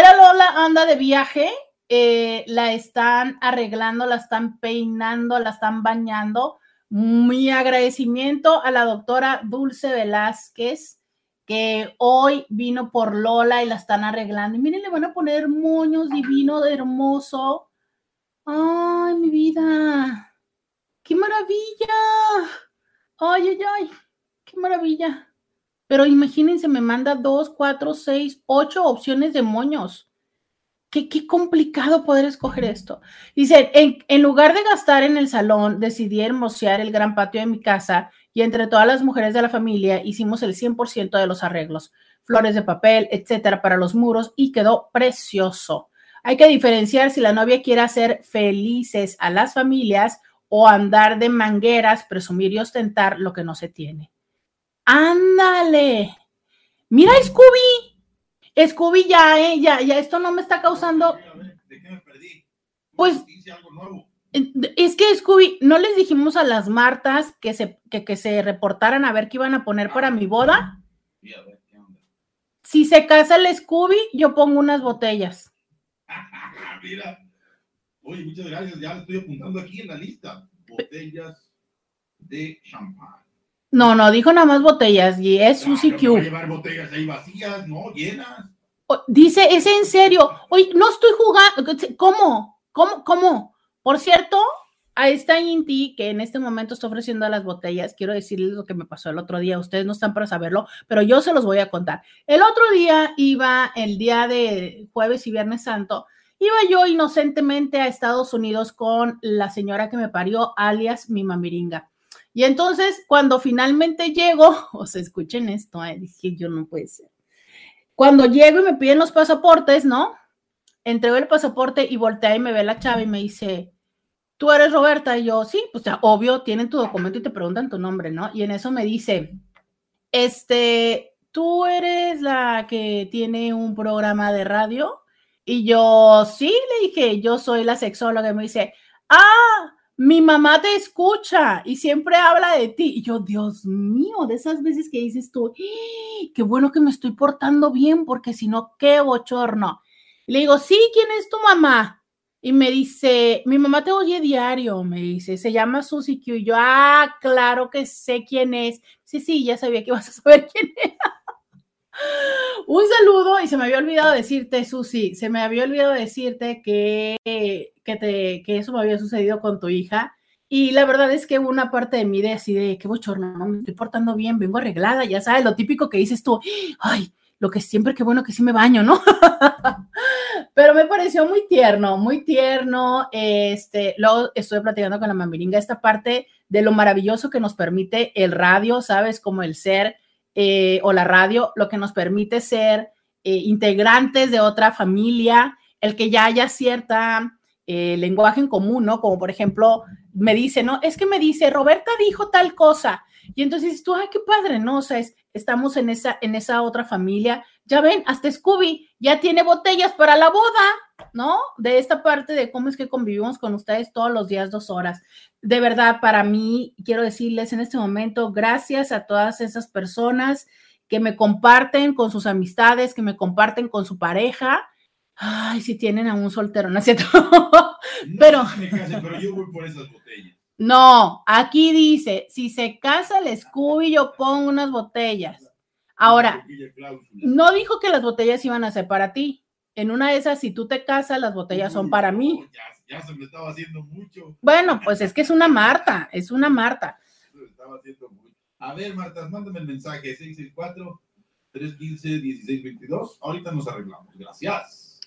La Lola anda de viaje, eh, la están arreglando, la están peinando, la están bañando. Mi agradecimiento a la doctora Dulce Velázquez que hoy vino por Lola y la están arreglando. Y miren, le van a poner moños divino, hermoso. Ay, mi vida. ¡Qué maravilla! Ay, ay, ay. ¡Qué maravilla! Pero imagínense, me manda dos, cuatro, seis, ocho opciones de moños. Qué, qué complicado poder escoger esto. Dice, en, en lugar de gastar en el salón, decidí hermosear el gran patio de mi casa y entre todas las mujeres de la familia hicimos el 100% de los arreglos, flores de papel, etcétera, para los muros y quedó precioso. Hay que diferenciar si la novia quiere hacer felices a las familias o andar de mangueras, presumir y ostentar lo que no se tiene. Ándale. Mira, Scooby. Scooby ya, eh, ya, ya, esto no me está causando. ¿De qué me perdí? Pues. Nuevo. Es que, Scooby, ¿no les dijimos a las Martas que se, que, se reportaran a ver qué iban a poner para mi boda? Si se casa el Scooby, yo pongo unas botellas. Mira. Oye, muchas gracias. Ya lo estoy apuntando aquí en la lista. Botellas de champán. No, no, dijo nada más botellas y es Susi no, Q. va a llevar botellas ahí vacías, no, llenas. Dice, es en serio. Oye, no estoy jugando. ¿Cómo? ¿Cómo? ¿Cómo? Por cierto, a esta Inti que en este momento está ofreciendo las botellas, quiero decirles lo que me pasó el otro día. Ustedes no están para saberlo, pero yo se los voy a contar. El otro día iba, el día de jueves y viernes santo, iba yo inocentemente a Estados Unidos con la señora que me parió, alias mi mamiringa. Y entonces, cuando finalmente llego, o se escuchen esto, eh, dije yo no puede ser. Cuando llego y me piden los pasaportes, ¿no? Entrego el pasaporte y voltea y me ve la chava y me dice, tú eres Roberta. Y yo, sí, pues obvio, tienen tu documento y te preguntan tu nombre, ¿no? Y en eso me dice, este, tú eres la que tiene un programa de radio. Y yo, sí, le dije, yo soy la sexóloga. Y me dice, ah, mi mamá te escucha y siempre habla de ti. Y yo, Dios mío, de esas veces que dices tú, "¡Ah! qué bueno que me estoy portando bien, porque si no, qué bochorno. Le digo, sí, ¿quién es tu mamá? Y me dice, mi mamá te oye diario, me dice, se llama Susi Q. Y yo, ah, claro que sé quién es. Sí, sí, ya sabía que ibas a saber quién era. Un saludo y se me había olvidado decirte, Susi, se me había olvidado decirte que, que, te, que eso me había sucedido con tu hija. Y la verdad es que una parte de mí de así de qué bochorno, no me estoy portando bien, vengo arreglada, ya sabes, lo típico que dices tú, ay, lo que siempre qué bueno que sí me baño, ¿no? Pero me pareció muy tierno, muy tierno. Este, luego estuve platicando con la mamiringa esta parte de lo maravilloso que nos permite el radio, ¿sabes? Como el ser eh, o la radio, lo que nos permite ser eh, integrantes de otra familia, el que ya haya cierta eh, lenguaje en común, ¿no? Como por ejemplo, me dice, ¿no? Es que me dice, Roberta dijo tal cosa. Y entonces tú, ay, qué padre, ¿no? O sea, es, estamos en esa, en esa otra familia. Ya ven, hasta Scooby ya tiene botellas para la boda, ¿no? De esta parte de cómo es que convivimos con ustedes todos los días, dos horas. De verdad, para mí, quiero decirles en este momento, gracias a todas esas personas que me comparten con sus amistades, que me comparten con su pareja. Ay, si tienen a un soltero, ¿no es cierto? Pero- No sé si me case, pero yo voy por esas botellas. No, aquí dice, si se casa el Scooby, yo pongo unas botellas. Ahora, no dijo que las botellas iban a ser para ti. En una de esas, si tú te casas, las botellas son para mí. Ya, ya se me estaba haciendo mucho. Bueno, pues es que es una Marta, es una Marta. Se me estaba haciendo mucho. A ver, Marta, mándame el mensaje 664-315-1622. Ahorita nos arreglamos. Gracias.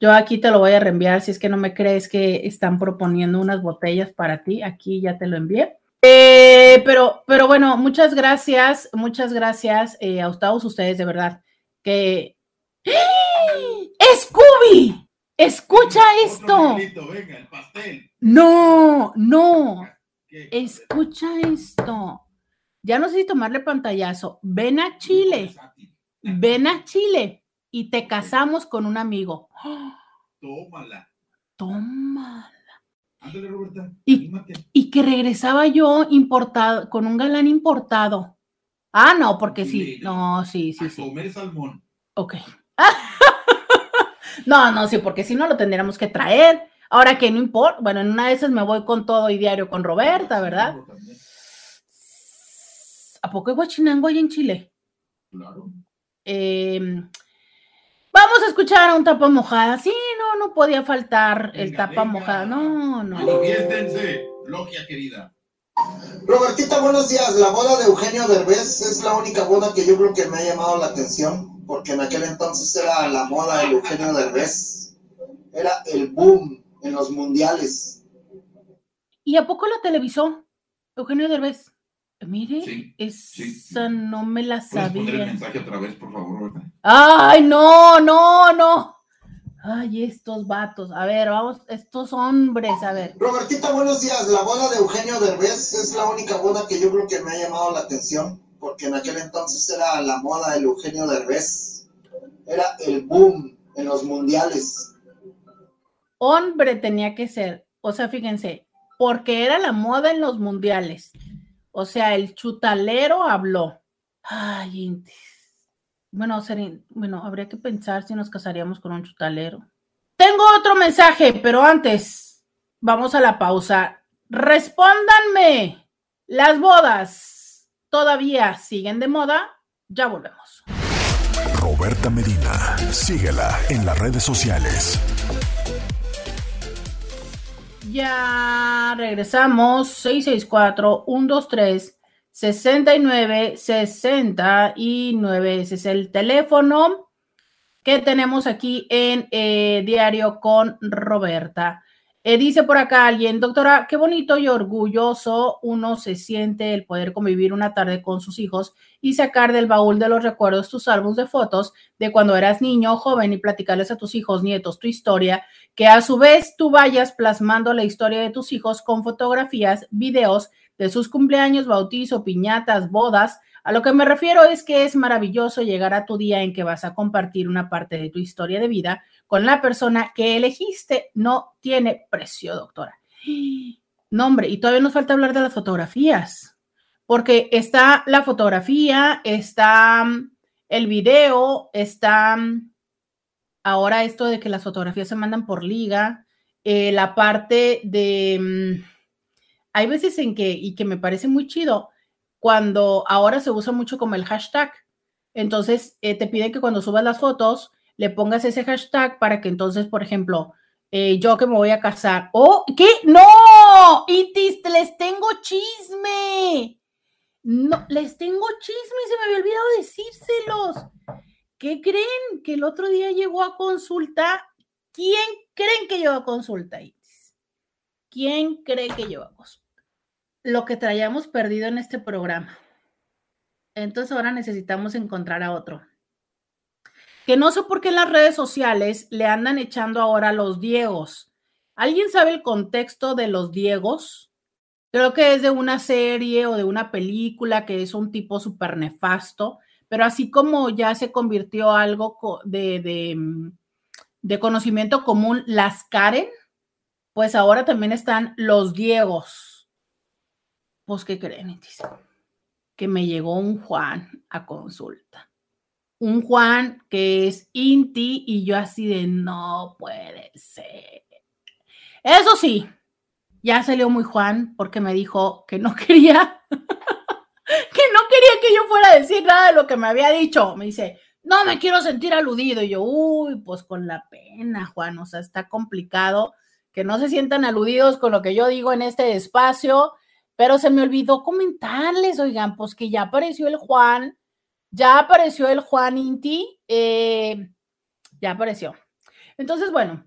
Yo aquí te lo voy a reenviar si es que no me crees que están proponiendo unas botellas para ti. Aquí ya te lo envié. Eh, pero, pero bueno, muchas gracias, muchas gracias eh, a todos ustedes, de verdad. Que. ¡Ah! ¡Scooby! ¡Escucha esto! venga, el pastel. No, no. Escucha esto. Ya no sé si tomarle pantallazo. Ven a Chile, ven a Chile y te casamos con un amigo. Tómala. Toma. Ándale, Roberta. Y- que regresaba yo importado, con un galán importado. Ah, no, porque sí. No, sí, sí, a sí. comer salmón. Ok. No, no, sí, porque si no lo tendríamos que traer. Ahora que no importa, bueno, en una de esas me voy con todo y diario con Roberta, ¿verdad? ¿A poco hay guachinango ahí en Chile? Claro. Eh, vamos a escuchar a un tapa mojada. Sí, no, no podía faltar el tapa venga. mojada. No, no. Manifiéstense, logia querida. Robertita, buenos días. La boda de Eugenio Derbez es la única boda que yo creo que me ha llamado la atención, porque en aquel entonces era la moda de Eugenio Derbez. Era el boom en los mundiales. ¿Y a poco la televisó? Eugenio Derbez. Mire, Sí, esa no me la ¿Puedes poner el sabía. mensaje otra vez, por favor? Ay, no, no, no. Ay, estos vatos. A ver, vamos, estos hombres, a ver. Robertita, buenos días. La boda de Eugenio Derbez es la única boda que yo creo que me ha llamado la atención, porque en aquel entonces era la moda del Eugenio Derbez. Era el boom en los mundiales. Hombre tenía que ser. O sea, fíjense, porque era la moda en los mundiales. O sea, el chutalero habló. Ay. Bueno, sería- bueno, habría que pensar si nos casaríamos con un chutalero. Tengo otro mensaje, pero antes, vamos a la pausa. Respóndanme, ¿las bodas todavía siguen de moda? Ya volvemos. Roberta Medina, síguela en las redes sociales. Ya regresamos. 664-123. 69 69. Ese es el teléfono que tenemos aquí en eh, Diario con Roberta. Eh, dice por acá alguien, doctora, qué bonito y orgulloso uno se siente el poder convivir una tarde con sus hijos y sacar del baúl de los recuerdos tus álbumes de fotos de cuando eras niño joven y platicarles a tus hijos, nietos tu historia, que a su vez tú vayas plasmando la historia de tus hijos con fotografías, videos de sus cumpleaños, bautizo, piñatas, bodas, a lo que me refiero es que es maravilloso llegar a tu día en que vas a compartir una parte de tu historia de vida con la persona que elegiste. No tiene precio, doctora. No, hombre, y todavía nos falta hablar de las fotografías, porque está la fotografía, está mm, el video, está mm, ahora esto de que las fotografías se mandan por liga, eh, la parte de... Mm, hay veces en que, y que me parece muy chido, cuando ahora se usa mucho como el hashtag. Entonces, eh, te piden que cuando subas las fotos le pongas ese hashtag para que entonces, por ejemplo, eh, yo que me voy a casar. ¡Oh! ¿Qué? ¡No! Itis, les tengo chisme. No, les tengo chisme, se me había olvidado decírselos. ¿Qué creen? Que el otro día llegó a consulta. ¿Quién creen que llegó a consulta, Itis? ¿Quién cree que llegó a consulta? lo que traíamos perdido en este programa. Entonces ahora necesitamos encontrar a otro. Que no sé por qué en las redes sociales le andan echando ahora los Diegos. ¿Alguien sabe el contexto de los Diegos? Creo que es de una serie o de una película que es un tipo súper nefasto, pero así como ya se convirtió algo de, de, mm, de conocimiento común, las Karen, pues ahora también están los Diegos pues, ¿qué creen? Que me llegó un Juan a consulta. Un Juan que es Inti y yo así de no puede ser. Eso sí, ya salió muy Juan porque me dijo que no quería, que no quería que yo fuera a decir nada de lo que me había dicho. Me dice, no me quiero sentir aludido. Y yo, uy, pues con la pena, Juan, o sea, está complicado que no se sientan aludidos con lo que yo digo en este espacio pero se me olvidó comentarles, oigan, pues que ya apareció el Juan, ya apareció el Juan Inti, eh, ya apareció. Entonces, bueno,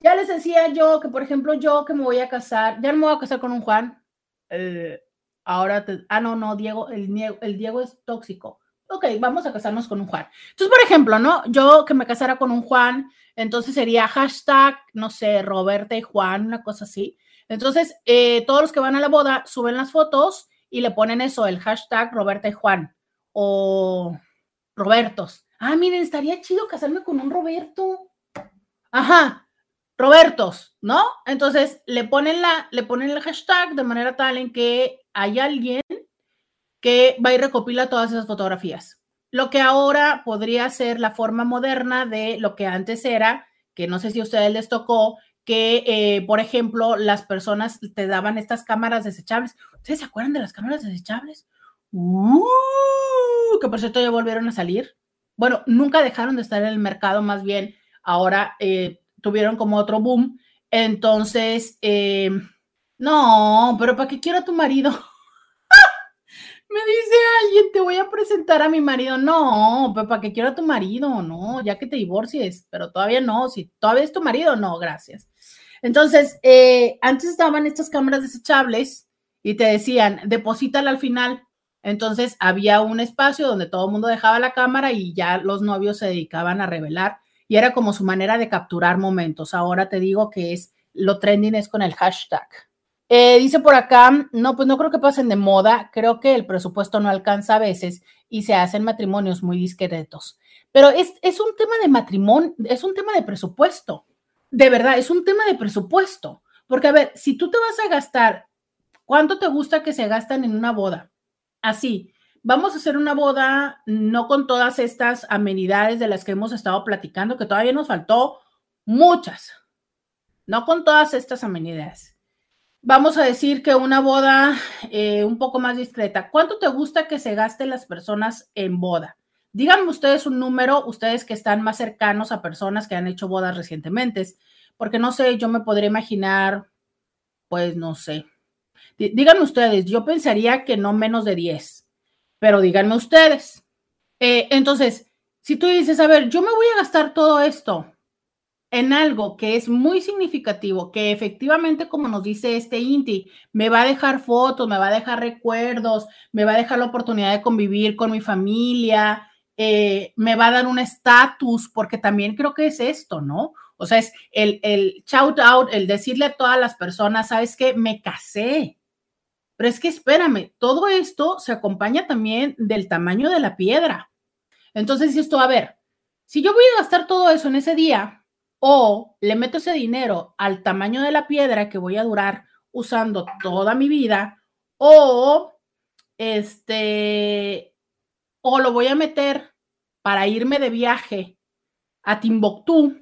ya les decía yo que, por ejemplo, yo que me voy a casar, ya no me voy a casar con un Juan. Eh, ahora, ah, no, no, Diego, el, el Diego es tóxico. Ok, vamos a casarnos con un Juan. Entonces, por ejemplo, ¿no? Yo que me casara con un Juan, entonces sería hashtag, no sé, Roberta y Juan, una cosa así. Entonces, eh, todos los que van a la boda suben las fotos y le ponen eso, el hashtag Roberta y Juan o Robertos. Ah, miren, estaría chido casarme con un Roberto. Ajá, Robertos, ¿no? Entonces le ponen la, le ponen el hashtag de manera tal en que hay alguien que va y recopila todas esas fotografías. Lo que ahora podría ser la forma moderna de lo que antes era, que no sé si a ustedes les tocó, que, eh, por ejemplo, las personas te daban estas cámaras desechables. ¿Ustedes se acuerdan de las cámaras desechables? Uh, que por cierto ya volvieron a salir. Bueno, nunca dejaron de estar en el mercado, más bien ahora eh, tuvieron como otro boom. Entonces, eh, no, pero ¿para qué quiero a tu marido? Me dice alguien, te voy a presentar a mi marido. No, pero ¿para qué quiero a tu marido? No, ya que te divorcies, pero todavía no. Si todavía es tu marido, no, gracias. Entonces, eh, antes estaban estas cámaras desechables y te decían, deposítala al final. Entonces, había un espacio donde todo el mundo dejaba la cámara y ya los novios se dedicaban a revelar y era como su manera de capturar momentos. Ahora te digo que es lo trending es con el hashtag. Eh, dice por acá, no, pues no creo que pasen de moda, creo que el presupuesto no alcanza a veces y se hacen matrimonios muy discretos. Pero es, es un tema de matrimonio, es un tema de presupuesto. De verdad, es un tema de presupuesto. Porque, a ver, si tú te vas a gastar, ¿cuánto te gusta que se gastan en una boda? Así, vamos a hacer una boda no con todas estas amenidades de las que hemos estado platicando, que todavía nos faltó muchas, no con todas estas amenidades. Vamos a decir que una boda eh, un poco más discreta. ¿Cuánto te gusta que se gasten las personas en boda? Díganme ustedes un número, ustedes que están más cercanos a personas que han hecho bodas recientemente, porque no sé, yo me podría imaginar, pues no sé. Díganme ustedes, yo pensaría que no menos de 10, pero díganme ustedes. Eh, entonces, si tú dices, a ver, yo me voy a gastar todo esto, en algo que es muy significativo, que efectivamente, como nos dice este Inti, me va a dejar fotos, me va a dejar recuerdos, me va a dejar la oportunidad de convivir con mi familia, eh, me va a dar un estatus, porque también creo que es esto, ¿no? O sea, es el, el shout out, el decirle a todas las personas, ¿sabes qué? Me casé. Pero es que espérame, todo esto se acompaña también del tamaño de la piedra. Entonces, esto, a ver, si yo voy a gastar todo eso en ese día, o le meto ese dinero al tamaño de la piedra que voy a durar usando toda mi vida, o este, o lo voy a meter para irme de viaje a Timbuktu,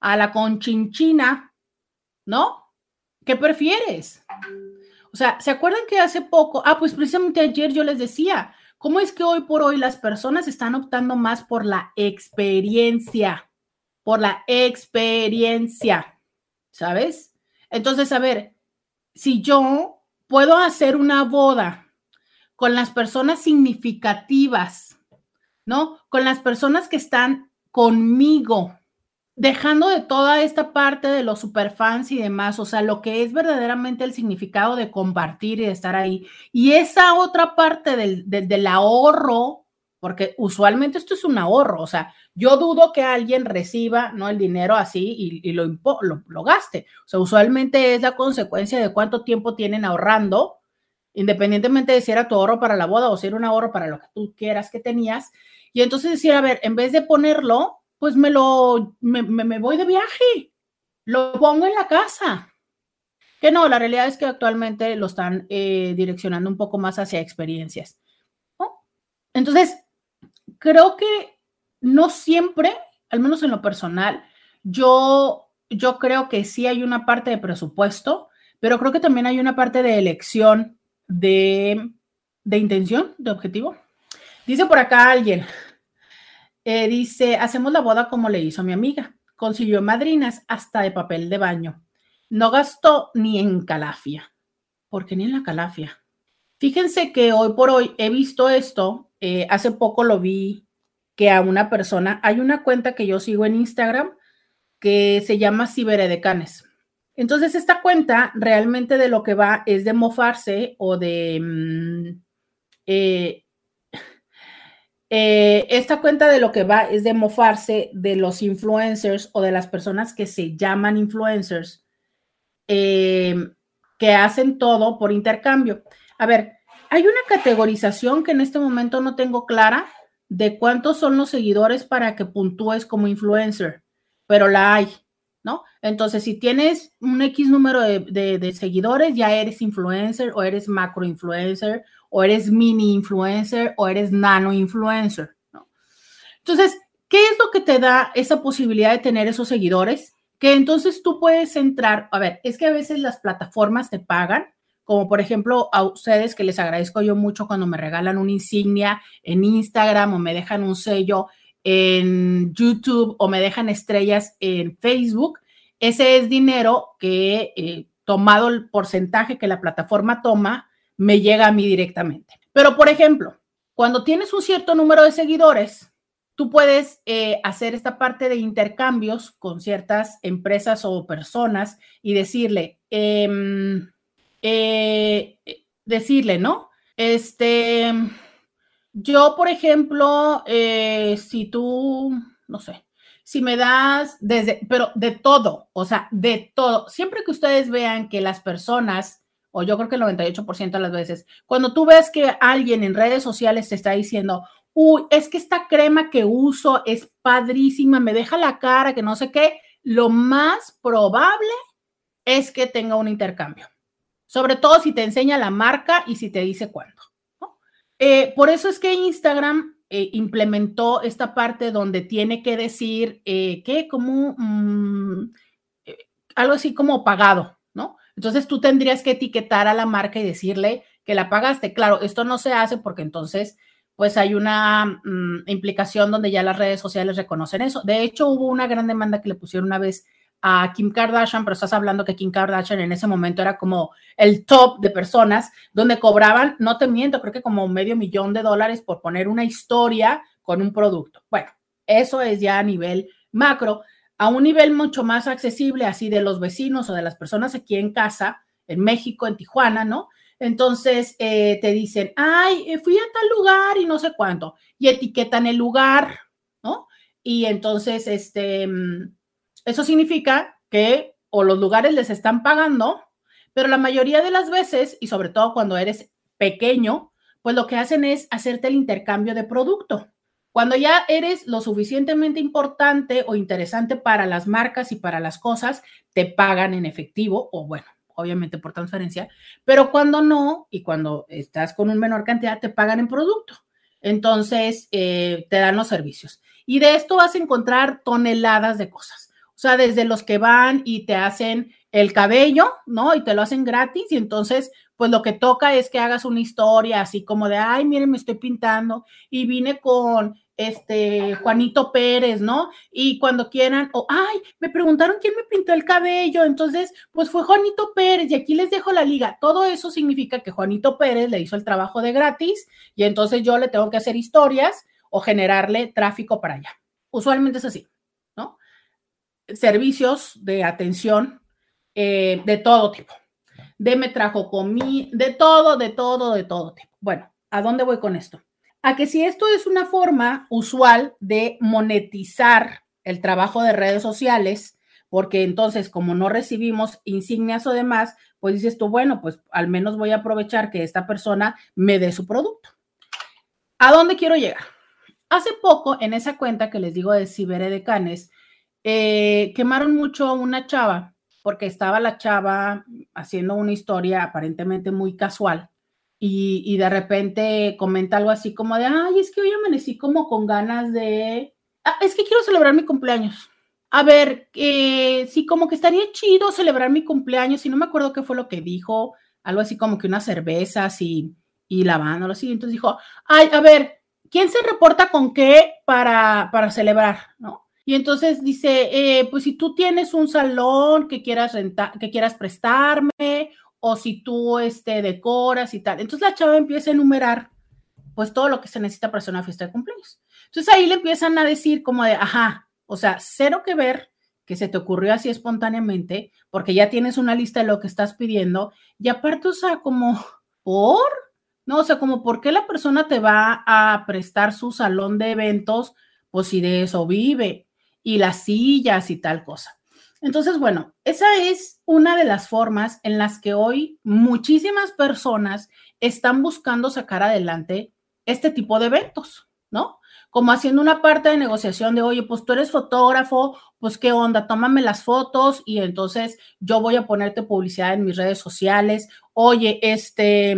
a la Conchinchina, ¿no? ¿Qué prefieres? O sea, ¿se acuerdan que hace poco, ah, pues precisamente ayer yo les decía, ¿cómo es que hoy por hoy las personas están optando más por la experiencia? por la experiencia, ¿sabes? Entonces, a ver, si yo puedo hacer una boda con las personas significativas, ¿no? Con las personas que están conmigo, dejando de toda esta parte de los superfans y demás, o sea, lo que es verdaderamente el significado de compartir y de estar ahí. Y esa otra parte del, del ahorro, porque usualmente esto es un ahorro, o sea, yo dudo que alguien reciba ¿no? el dinero así y, lo, lo, gaste. O sea, usualmente es la consecuencia de cuánto tiempo tienen ahorrando, independientemente de si era tu ahorro para la boda o si era un ahorro para lo que tú quieras que tenías. Y entonces decir, a ver, en vez de ponerlo, pues me lo, me, voy de viaje, lo pongo en la casa. Que no, la realidad es que actualmente lo están eh, direccionando un poco más hacia experiencias. Entonces, creo que no siempre, al menos en lo personal, yo, yo creo que sí hay una parte de presupuesto, pero creo que también hay una parte de elección de, de intención, de objetivo. Dice por acá alguien, eh, dice, hacemos la boda como le hizo mi amiga. Consiguió madrinas hasta de papel de baño. No gastó ni en calafia. ¿Por qué ni en la calafia? Fíjense que hoy por hoy he visto esto. Eh, hace poco lo vi que a una persona, hay una cuenta que yo sigo en Instagram que se llama Ciberedecanes. Entonces, esta cuenta realmente de lo que va es de mofarse o de... Mm, eh, eh, esta cuenta de lo que va es de mofarse de los influencers o de las personas que se llaman influencers, eh, que hacen todo por intercambio. A ver, hay una categorización que en este momento no tengo clara, de cuántos son los seguidores para que puntúes como influencer, pero la hay, ¿no? Entonces, si tienes un X número de, seguidores, ya eres influencer o eres macro influencer o eres mini influencer o eres nano influencer, ¿no? Entonces, ¿qué es lo que te da esa posibilidad de tener esos seguidores? Que entonces tú puedes entrar, a ver, es que a veces las plataformas te pagan como por ejemplo a ustedes que les agradezco yo mucho cuando me regalan una insignia en Instagram o me dejan un sello en YouTube o me dejan estrellas en Facebook. Ese es dinero que, eh, tomado el porcentaje que la plataforma toma, me llega a mí directamente. Pero, por ejemplo, cuando tienes un cierto número de seguidores, tú puedes eh, hacer esta parte de intercambios con ciertas empresas o personas y decirle, eh, eh, decirle, ¿no? Este, yo, por ejemplo, eh, si tú, no sé, si me das desde, pero de todo, o sea, de todo, siempre que ustedes vean que las personas, o yo creo que el 98% de las veces, cuando tú ves que alguien en redes sociales te está diciendo, uy, es que esta crema que uso es padrísima, me deja la cara, que no sé qué, lo más probable es que tenga un intercambio sobre todo si te enseña la marca y si te dice cuándo. Eh, por eso es que Instagram eh, implementó esta parte donde tiene que decir eh, que como, mm, algo así como pagado. Entonces tú tendrías que etiquetar a la marca y decirle que la pagaste. Claro, esto no se hace porque entonces pues hay una mm, implicación donde ya las redes sociales reconocen eso. De hecho, hubo una gran demanda que le pusieron una vez a Kim Kardashian, pero estás hablando que Kim Kardashian en ese momento era como el top de personas donde cobraban, no te miento, creo que como medio millón de dólares por poner una historia con un producto. Bueno, eso es ya a nivel macro, a un nivel mucho más accesible, así de los vecinos o de las personas aquí en casa, en México, en Tijuana, ¿no? Entonces eh, te dicen, ay, eh, fui a tal lugar y no sé cuánto, y etiquetan el lugar, ¿no? Y entonces, este, mm, eso significa que o los lugares les están pagando, pero la mayoría de las veces, y sobre todo cuando eres pequeño, pues lo que hacen es hacerte el intercambio de producto. Cuando ya eres lo suficientemente importante o interesante para las marcas y para las cosas, te pagan en efectivo o bueno, obviamente por transferencia, pero cuando no y cuando estás con un menor cantidad, te pagan en producto. Entonces, eh, te dan los servicios. Y de esto vas a encontrar toneladas de cosas. O sea, desde los que van y te hacen el cabello, ¿no? Y te lo hacen gratis y entonces, pues lo que toca es que hagas una historia así como de, ay, miren, me estoy pintando y vine con este Juanito Pérez, ¿no? Y cuando quieran, o ay, me preguntaron quién me pintó el cabello, entonces, pues fue Juanito Pérez y aquí les dejo la liga. Todo eso significa que Juanito Pérez le hizo el trabajo de gratis y entonces yo le tengo que hacer historias o generarle tráfico para allá. Usualmente es así, ¿no? Servicios de atención eh, de todo tipo. De me trajo comida, de todo, de todo, de todo tipo. Bueno, ¿a dónde voy con esto? a que si esto es una forma usual de monetizar el trabajo de redes sociales, porque entonces como no recibimos insignias o demás, pues dices tú, bueno, pues al menos voy a aprovechar que esta persona me dé su producto. ¿A dónde quiero llegar? Hace poco, en esa cuenta que les digo de Ciberedecanes, eh, quemaron mucho a una chava, porque estaba la chava haciendo una historia aparentemente muy casual y, de repente comenta algo así como de, ay, es que hoy amanecí como con ganas de, ah, es que quiero celebrar mi cumpleaños. A ver, eh, sí, como que estaría chido celebrar mi cumpleaños, y no me acuerdo qué fue lo que dijo, algo así como que unas cervezas y, y lavando, así. Entonces dijo, ay, a ver, ¿quién se reporta con qué para, para celebrar? ¿No? Y entonces dice, eh, pues si tú tienes un salón que quieras rentar, que quieras prestarme, o si tú este, decoras y tal. Entonces la chava empieza a enumerar pues todo lo que se necesita para hacer una fiesta de cumpleaños. Entonces ahí le empiezan a decir como de, ajá, o sea, cero que ver que se te ocurrió así espontáneamente, porque ya tienes una lista de lo que estás pidiendo, y aparte, o sea, como, ¿por? No, o sea, como, ¿por qué la persona te va a prestar su salón de eventos? Pues si de eso vive, y las sillas y tal cosa. Entonces, bueno, esa es una de las formas en las que hoy muchísimas personas están buscando sacar adelante este tipo de eventos, ¿no? Como haciendo una parte de negociación de, oye, pues tú eres fotógrafo, pues qué onda, tómame las fotos y entonces yo voy a ponerte publicidad en mis redes sociales. Oye, este,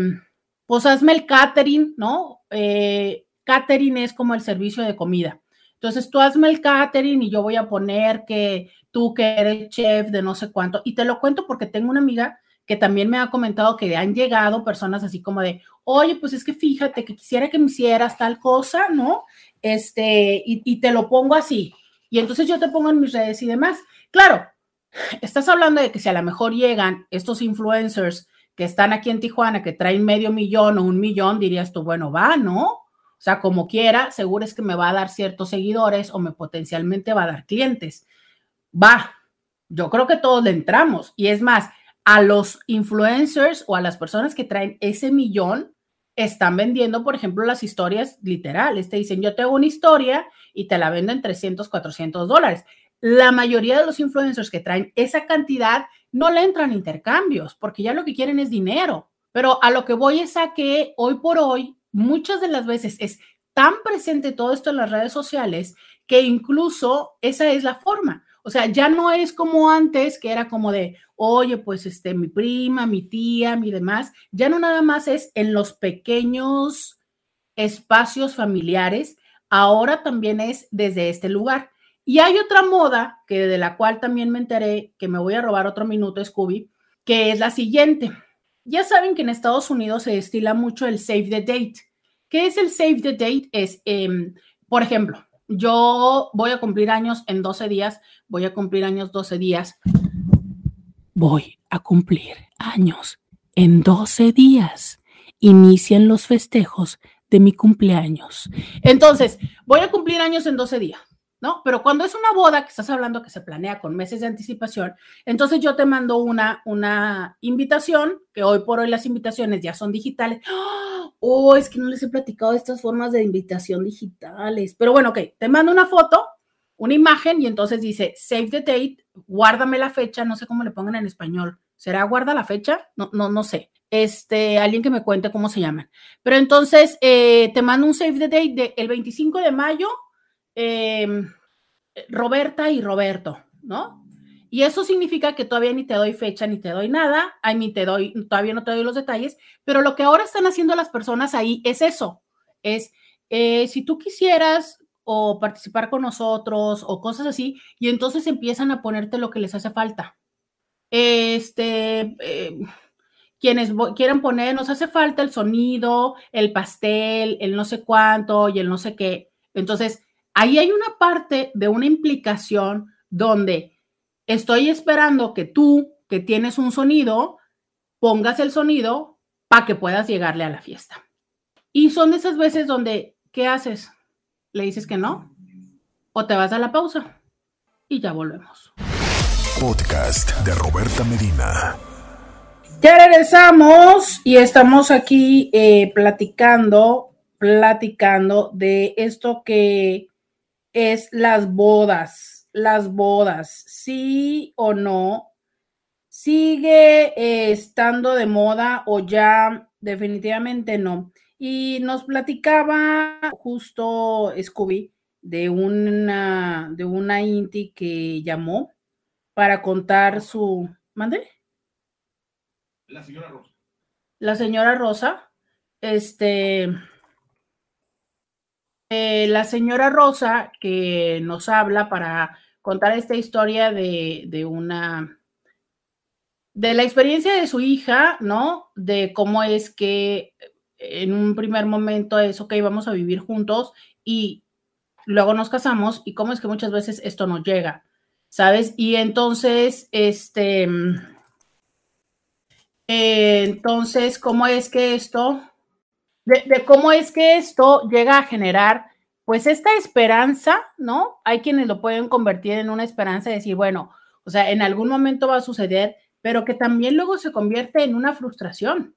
pues hazme el catering, ¿no? Eh, catering es como el servicio de comida. Entonces tú hazme el catering y yo voy a poner que tú que eres chef de no sé cuánto. Y te lo cuento porque tengo una amiga que también me ha comentado que han llegado personas así como de, oye, pues es que fíjate que quisiera que me hicieras tal cosa, ¿no? Este, y, y te lo pongo así. Y entonces yo te pongo en mis redes y demás. Claro, estás hablando de que si a lo mejor llegan estos influencers que están aquí en Tijuana, que traen medio millón o un millón, dirías tú, bueno, va, ¿no? O sea, como quiera, seguro es que me va a dar ciertos seguidores o me potencialmente va a dar clientes va, yo creo que todos le entramos. Y es más, a los influencers o a las personas que traen ese millón, están vendiendo, por ejemplo, las historias literales. Te dicen, yo te hago una historia y te la vendo en 300, 400 dólares. La mayoría de los influencers que traen esa cantidad no le entran intercambios porque ya lo que quieren es dinero. Pero a lo que voy es a que hoy por hoy, muchas de las veces es tan presente todo esto en las redes sociales que incluso esa es la forma. O sea, ya no es como antes, que era como de, oye, pues este, mi prima, mi tía, mi demás. Ya no nada más es en los pequeños espacios familiares, ahora también es desde este lugar. Y hay otra moda que de la cual también me enteré, que me voy a robar otro minuto, Scooby, que es la siguiente. Ya saben que en Estados Unidos se destila mucho el save the date. ¿Qué es el save the date? Es, em, por ejemplo, yo voy a cumplir años en 12 días, voy a cumplir años 12 días. Voy a cumplir años en 12 días. Inician los festejos de mi cumpleaños. Entonces, voy a cumplir años en 12 días. ¿No? Pero cuando es una boda que estás hablando que se planea con meses de anticipación, entonces yo te mando una, una invitación, que hoy por hoy las invitaciones ya son digitales. Oh, es que no les he platicado de estas formas de invitación digitales. Pero bueno, ok, te mando una foto, una imagen y entonces dice save the date, guárdame la fecha, no sé cómo le pongan en español. ¿Será guarda la fecha? No, no, no sé. Este, alguien que me cuente cómo se llaman. Pero entonces eh, te mando un save the date del 25 de mayo Em, Roberta y Roberto, ¿no? Y eso significa que todavía ni te doy fecha ni te doy nada, ahí ni te doy, todavía no te doy los detalles, pero lo que ahora están haciendo las personas ahí es eso, es eh, si tú quisieras o participar con nosotros o cosas así, y entonces empiezan a ponerte lo que les hace falta. Este, eh, quienes quieran poner, nos hace falta el sonido, el pastel, el no sé cuánto y el no sé qué. Entonces, ahí hay una parte de una implicación donde estoy esperando que tú, que tienes un sonido, pongas el sonido para que puedas llegarle a la fiesta. Y son de esas veces donde, ¿qué haces? ¿Le dices que no? ¿O te vas a la pausa? Y ya volvemos. Podcast de Roberta Medina. Ya regresamos y estamos aquí eh, platicando, platicando de esto que es las bodas, las bodas, sí o no, sigue eh, estando de moda o ya definitivamente no. Y nos platicaba justo Scooby de una, de una Inti que llamó para contar su... ¿Mande? La señora Rosa. La señora Rosa, este, eh, la señora Rosa que nos habla para contar esta historia de, una, de la experiencia de su hija, ¿no? De cómo es que en un primer momento es, ok, vamos a vivir juntos y luego nos casamos y cómo es que muchas veces esto no llega, ¿sabes? Y entonces, este, eh, entonces, ¿cómo es que esto de, cómo es que esto llega a generar, pues, esta esperanza, ¿no? Hay quienes lo pueden convertir en una esperanza de decir, bueno, o sea, en algún momento va a suceder, pero que también luego se convierte en una frustración,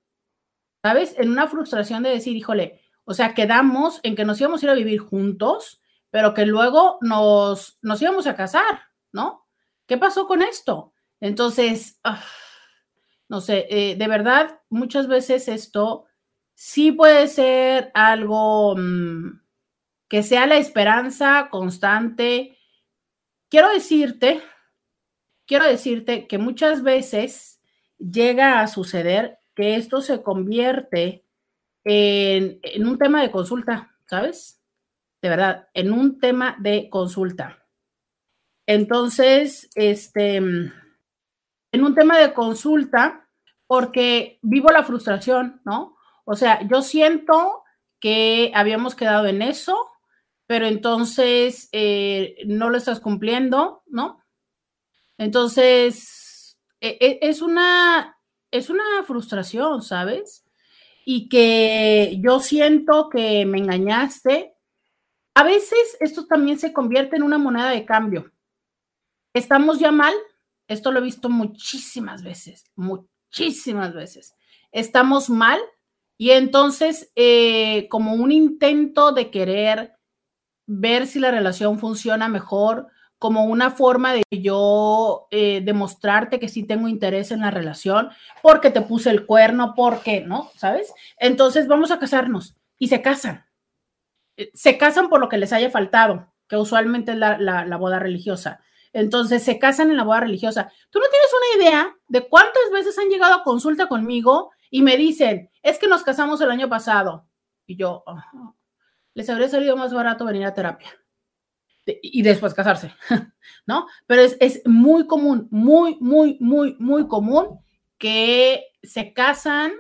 ¿sabes? En una frustración de decir, híjole, o sea, quedamos en que nos íbamos a ir a vivir juntos, pero que luego nos, nos íbamos a casar, ¿no? ¿Qué pasó con esto? Entonces, ah, no sé, eh, de verdad, muchas veces esto sí puede ser algo mm, que sea la esperanza constante. Quiero decirte, quiero decirte que muchas veces llega a suceder que esto se convierte en, en un tema de consulta, ¿sabes? De verdad, en un tema de consulta. Entonces, este, mm, en un tema de consulta, porque vivo la frustración, ¿no? O sea, yo siento que habíamos quedado en eso, pero entonces eh, no lo estás cumpliendo, ¿no? Entonces, e, e, es, una, es una frustración, ¿sabes? Y que yo siento que me engañaste. A veces esto también se convierte en una moneda de cambio. ¿Estamos ya mal? Esto lo he visto muchísimas veces, muchísimas veces. ¿Estamos mal? Y entonces, eh, como un intento de querer ver si la relación funciona mejor, como una forma de yo eh, demostrarte que sí tengo interés en la relación, porque te puse el cuerno, porque, ¿no? ¿Sabes? Entonces vamos a casarnos y se casan. Eh, se casan por lo que les haya faltado, que usualmente es la, la boda religiosa. Entonces se casan en la boda religiosa. Tú no tienes una idea de cuántas veces han llegado a consulta conmigo y me dicen, es que nos casamos el año pasado. Y yo, les habría salido más barato venir a terapia. y después casarse, ¿no? Pero es, es muy común, muy, muy, muy, muy común que se casan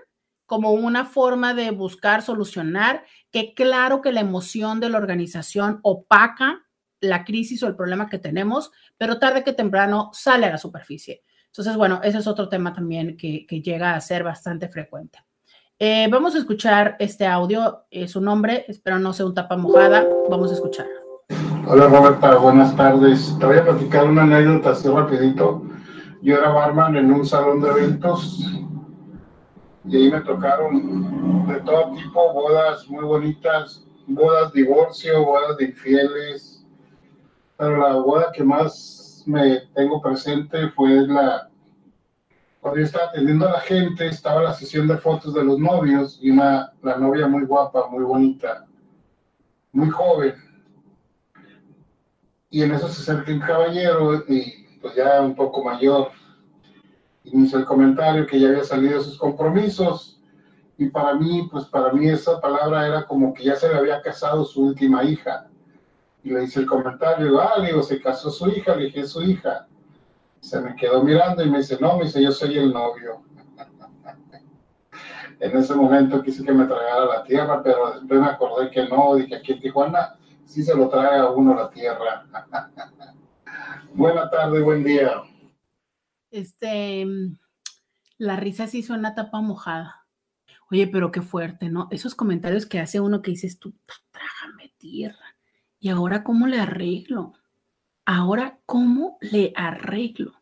como una forma de buscar solucionar, que claro que la emoción de la organización opaca la crisis o el problema que tenemos, pero tarde que temprano sale a la superficie. Entonces, bueno, ese es otro tema también que, llega a ser bastante frecuente. Eh, vamos a escuchar este audio, es su nombre, espero no sea un tapa mojada, vamos a escuchar. Hola Roberta, buenas tardes. Te voy a platicar una anécdota así rapidito. Yo era barman en un salón de eventos y ahí me tocaron de todo tipo, bodas muy bonitas, bodas divorcio, bodas de infieles, pero la boda que más me tengo presente fue la, cuando yo estaba atendiendo a la gente, estaba la sesión de fotos de los novios y una, la novia muy guapa, muy bonita, muy joven. Y en eso se acerca un caballero y pues ya un poco mayor, y me hizo el comentario que ya había salido de sus compromisos y para mí, pues para mí esa palabra era como que ya se le había casado su última hija. Y le hice el comentario, ah, digo, se casó su hija, le dije, su hija. Se me quedó mirando y me dice, no, me dice, yo soy el novio. en ese momento quise que me tragara la tierra, pero después me acordé que no, dije, aquí en Tijuana sí se lo trae a uno la tierra. Buena tarde, buen día. Este, la risa sí suena tapa mojada. Oye, pero qué fuerte, ¿no? Esos comentarios que hace uno que dices tú, trágame tierra. ¿Y ahora cómo le arreglo? Ahora, ¿cómo le arreglo?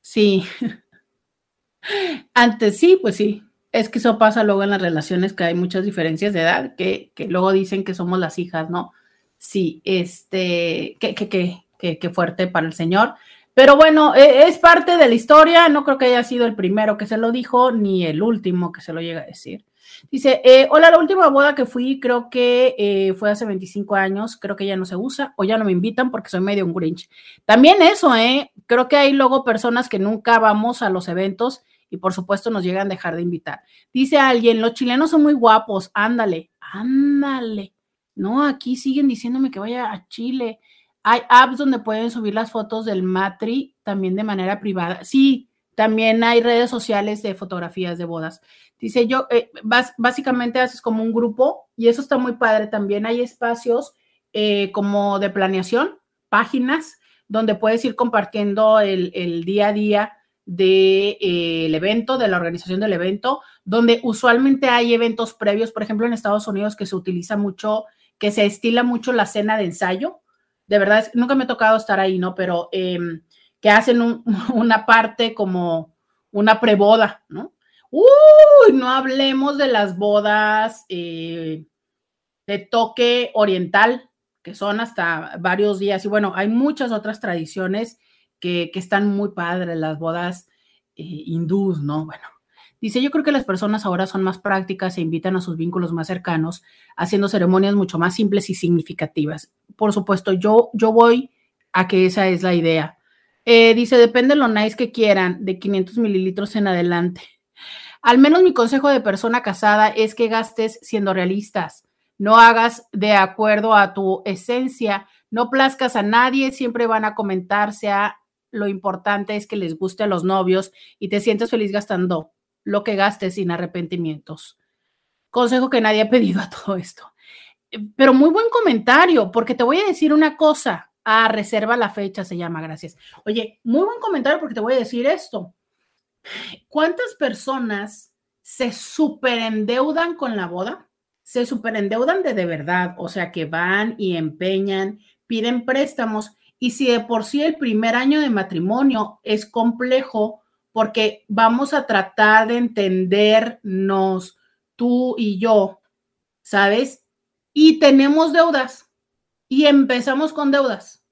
Sí. Antes sí, pues sí. Es que eso pasa luego en las relaciones que hay muchas diferencias de edad, que, que luego dicen que somos las hijas, ¿no? Sí, este, qué, qué, qué, qué fuerte para el Señor. Pero bueno, e, es parte de la historia, no creo que haya sido el primero que se lo dijo, ni el último que se lo llega a decir. Dice, eh, hola, la última boda que fui creo que eh, fue hace 25 años, creo que ya no se usa o ya no me invitan porque soy medio un grinch. También eso, ¿eh? Creo que hay luego personas que nunca vamos a los eventos y por supuesto nos llegan a dejar de invitar. Dice alguien, los chilenos son muy guapos, ándale, ándale. No, aquí siguen diciéndome que vaya a Chile. Hay apps donde pueden subir las fotos del matri también de manera privada. Sí, también hay redes sociales de fotografías de bodas. Dice yo, eh, básicamente haces como un grupo y eso está muy padre. También hay espacios eh, como de planeación, páginas donde puedes ir compartiendo el, día a día del de, eh, evento, de la organización del evento, donde usualmente hay eventos previos, por ejemplo, en Estados Unidos que se utiliza mucho, que se estila mucho la cena de ensayo de verdad, nunca me ha tocado estar ahí, ¿no? Pero em, que hacen una parte como una preboda, ¿no? Uy, no hablemos de las bodas eh, de toque oriental, que son hasta varios días. Y bueno, hay muchas otras tradiciones que, están muy padres, las bodas eh, hindús, ¿no? Bueno, Dice, yo creo que las personas ahora son más prácticas e invitan a sus vínculos más cercanos, haciendo ceremonias mucho más simples y significativas. Por supuesto, yo, yo voy a que esa es la idea. Eh, dice, depende de lo nice que quieran, de 500 mililitros en adelante. Al menos mi consejo de persona casada es que gastes siendo realistas. No hagas de acuerdo a tu esencia, no plazcas a nadie, siempre van a comentarse a lo importante es que les guste a los novios y te sientes feliz gastando lo que gastes sin arrepentimientos. Consejo que nadie ha pedido a todo esto. Eh, pero muy buen comentario, porque te voy a decir una cosa. Ah, reserva la fecha, se llama, gracias. Oye, muy buen comentario porque te voy a decir esto. ¿Cuántas personas se superendeudan con la boda? Se superendeudan de de verdad, o sea, que van y empeñan, piden préstamos y si de por sí el primer año de matrimonio es complejo porque vamos a tratar de entendernos tú y yo, ¿sabes? Y tenemos deudas y empezamos con deudas.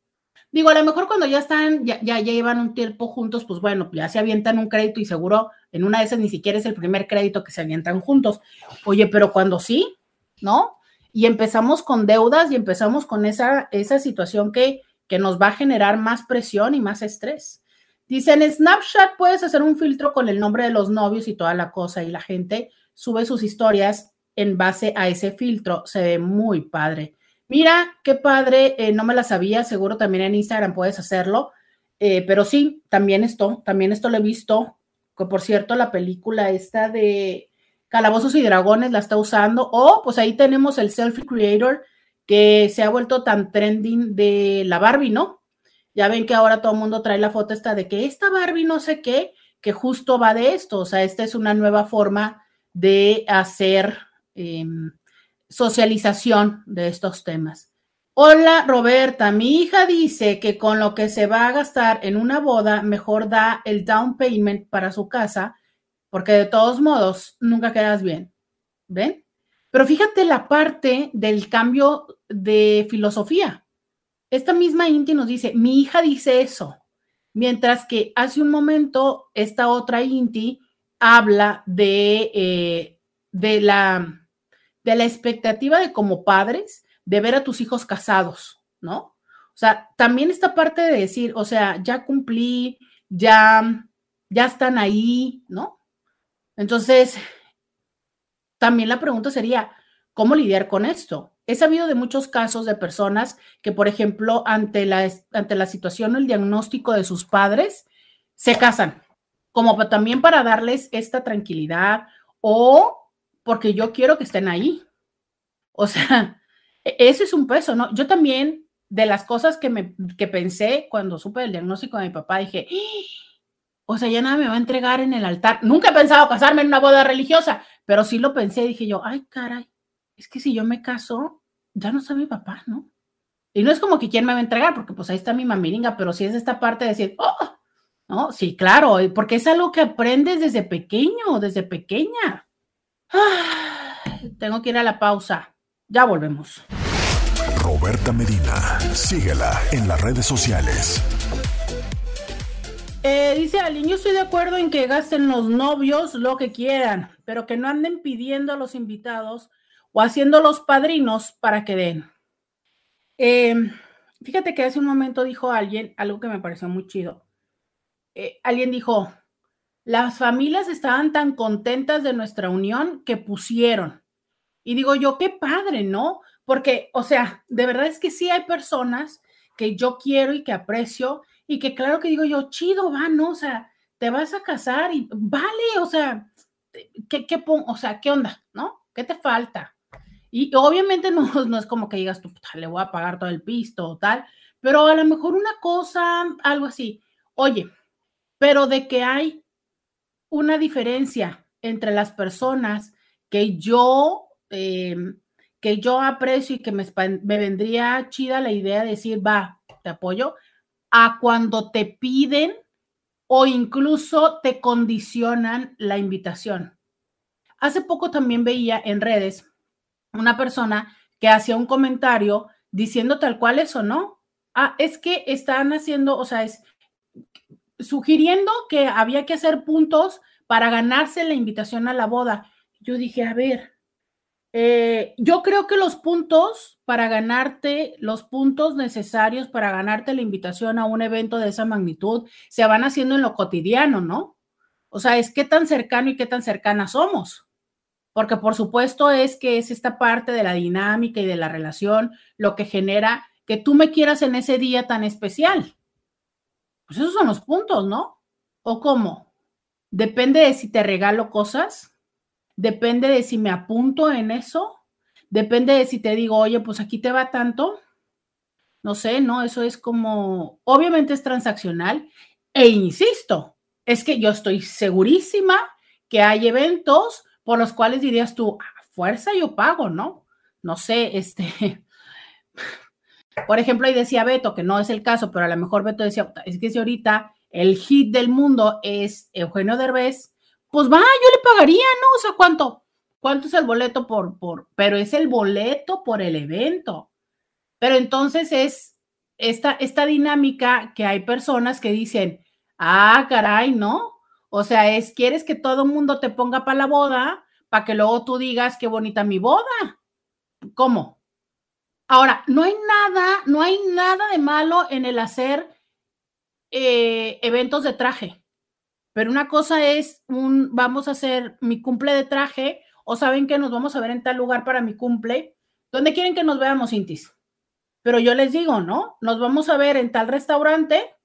Digo, a lo mejor cuando ya están, ya, ya, llevan un tiempo juntos, pues bueno, ya se avientan un crédito y seguro en una de esas ni siquiera es el primer crédito que se avientan juntos. Oye, pero cuando sí, ¿no? Y empezamos con deudas y empezamos con esa, esa situación que, que nos va a generar más presión y más estrés. Dice, en Snapchat puedes hacer un filtro con el nombre de los novios y toda la cosa y la gente sube sus historias en base a ese filtro. Se ve muy padre. Mira, qué padre, eh, no me la sabía, seguro también en Instagram puedes hacerlo, eh, pero sí, también esto, también esto lo he visto, que por cierto la película esta de Calabozos y Dragones la está usando, o pues ahí tenemos el Selfie Creator que se ha vuelto tan trending de la Barbie, ¿no? Ya ven que ahora todo el mundo trae la foto esta de que esta Barbie no sé qué, que justo va de esto, o sea, esta es una nueva forma de hacer em, socialización de estos temas. Hola Roberta, mi hija dice que con lo que se va a gastar en una boda, mejor da el down payment para su casa, porque de todos modos nunca quedas bien. ¿Ven? Pero fíjate la parte del cambio de filosofía. Esta misma Inti nos dice, mi hija dice eso, mientras que hace un momento esta otra Inti habla de, eh, de, la, de la expectativa de como padres de ver a tus hijos casados, ¿no? O sea, también esta parte de decir, o sea, ya cumplí, ya, ya están ahí, ¿no? Entonces, también la pregunta sería, ¿cómo lidiar con esto? He sabido de muchos casos de personas que, por ejemplo, ante la, ante la situación o el diagnóstico de sus padres, se casan, como también para darles esta tranquilidad o porque yo quiero que estén ahí. O sea, e-, ese es un peso, ¿no? Yo también, de las cosas que, me, que pensé cuando supe el diagnóstico de mi papá, dije, ¡Ah! o sea, ya nada me va a entregar en el altar. Nunca he pensado casarme en una boda religiosa, pero sí lo pensé, dije yo, ay, caray, es que si yo me caso, ya no está mi papá, ¿no? Y no es como que quién me va a entregar, porque pues ahí está mi mamiringa, pero sí es esta parte de decir, oh, no, sí, claro, porque es algo que aprendes desde pequeño, desde pequeña. Tengo que ir a la pausa. Ya volvemos. Roberta Medina, síguela en las redes sociales. Eh, dice alguien, yo estoy de acuerdo en que gasten los novios lo que quieran, pero que no anden pidiendo a los invitados o haciendo los padrinos para que den. Em, fíjate que hace un momento dijo alguien algo que me pareció muy chido. Eh, alguien dijo, las familias estaban tan contentas de nuestra unión que pusieron. Y digo yo, qué padre, ¿no? Porque, o sea, de verdad es que sí hay personas que yo quiero y que aprecio y que claro que digo yo, chido, va, ¿no? O sea, te vas a casar y vale, o sea, ¿qué, qué, o sea, ¿qué onda? ¿No? ¿Qué te falta? Y obviamente no, no es como que digas tú, le voy a pagar todo el pisto o tal, pero a lo mejor una cosa, algo así. Oye, pero de que hay una diferencia entre las personas que yo, em, que yo aprecio y que me, me vendría chida la idea de decir, va, te apoyo, a cuando te piden o incluso te condicionan la invitación. Hace poco también veía en redes una persona que hacía un comentario diciendo tal cual eso, ¿no? Ah, es que están haciendo, o sea, es sugiriendo que había que hacer puntos para ganarse la invitación a la boda. Yo dije, a ver, eh, yo creo que los puntos para ganarte, los puntos necesarios para ganarte la invitación a un evento de esa magnitud, se van haciendo en lo cotidiano, ¿no? O sea, es qué tan cercano y qué tan cercana somos porque por supuesto es que es esta parte de la dinámica y de la relación lo que genera que tú me quieras en ese día tan especial. Pues esos son los puntos, ¿no? ¿O cómo? Depende de si te regalo cosas, depende de si me apunto en eso, depende de si te digo, oye, pues aquí te va tanto. No sé, ¿no? Eso es como, obviamente es transaccional. E insisto, es que yo estoy segurísima que hay eventos por los cuales dirías tú, a fuerza yo pago, ¿no? No sé, este, por ejemplo, ahí decía Beto, que no es el caso, pero a lo mejor Beto decía, es que si ahorita el hit del mundo es Eugenio Derbez, pues va, yo le pagaría, ¿no? O sea, ¿cuánto? ¿Cuánto es el boleto por, por, pero es el boleto por el evento? Pero entonces es esta, esta dinámica que hay personas que dicen, ah, caray, ¿no? O sea, es, quieres que todo el mundo te ponga para la boda, para que luego tú digas qué bonita mi boda. ¿Cómo? Ahora, no hay nada, no hay nada de malo en el hacer eh, eventos de traje. Pero una cosa es un, vamos a hacer mi cumple de traje, o saben que nos vamos a ver en tal lugar para mi cumple. ¿Dónde quieren que nos veamos, Intis? pero yo les digo, ¿no? Nos vamos a ver en tal restaurante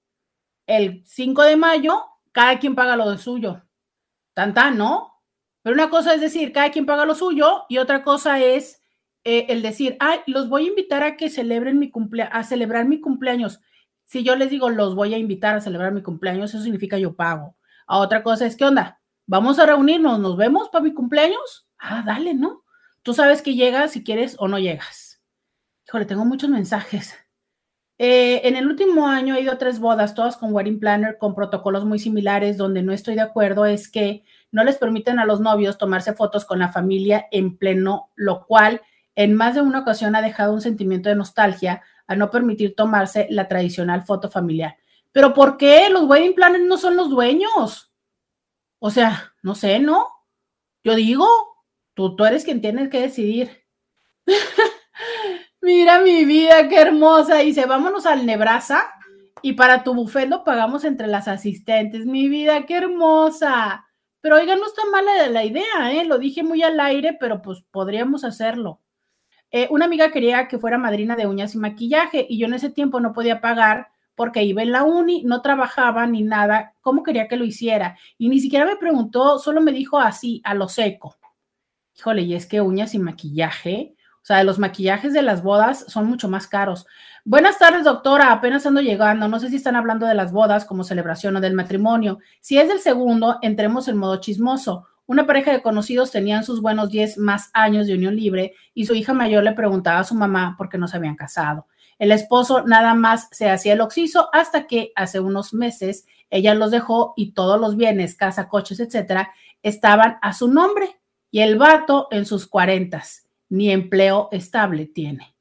el 5 de mayo, cada quien paga lo de suyo. Tan tan, ¿no? Pero una cosa es decir, cada quien paga lo suyo y otra cosa es eh, el decir, ay, los voy a invitar a que celebren mi cumpleaños, a celebrar mi cumpleaños. Si yo les digo, los voy a invitar a celebrar mi cumpleaños, eso significa yo pago. A otra cosa es, ¿qué onda? Vamos a reunirnos, ¿nos vemos para mi cumpleaños? Ah, dale, ¿no? Tú sabes que llegas si quieres o no llegas. Híjole, tengo muchos mensajes. Eh, en el último año he ido a tres bodas, todas con wedding planner, con protocolos muy similares, donde no estoy de acuerdo es que no les permiten a los novios tomarse fotos con la familia en pleno, lo cual en más de una ocasión ha dejado un sentimiento de nostalgia a no permitir tomarse la tradicional foto familiar. Pero ¿por qué los wedding planners no son los dueños? O sea, no sé, ¿no? Yo digo, tú, eres quien tienes que decidir. Mira mi vida, qué hermosa. Dice, vámonos al Nebraska y para tu buffet lo pagamos entre las asistentes. Mi vida, qué hermosa. Pero oiga, no está mala la idea, ¿eh? Lo dije muy al aire, pero pues podríamos hacerlo. Eh, una amiga quería que fuera madrina de uñas y maquillaje y yo en ese tiempo no podía pagar porque iba en la uni, no trabajaba ni nada. ¿Cómo quería que lo hiciera? Y ni siquiera me preguntó, solo me dijo así, a lo seco. Híjole, y es que uñas y maquillaje, o sea, los maquillajes de las bodas son mucho más caros. Buenas tardes, doctora. Apenas ando llegando. No sé si están hablando de las bodas como celebración o del matrimonio. Si es del segundo, entremos en modo chismoso. Una pareja de conocidos tenían sus buenos 10 más años de unión libre y su hija mayor le preguntaba a su mamá por qué no se habían casado. El esposo nada más se hacía el oxiso hasta que hace unos meses ella los dejó y todos los bienes, casa, coches, etcétera, estaban a su nombre y el vato en sus cuarentas ni empleo estable tiene.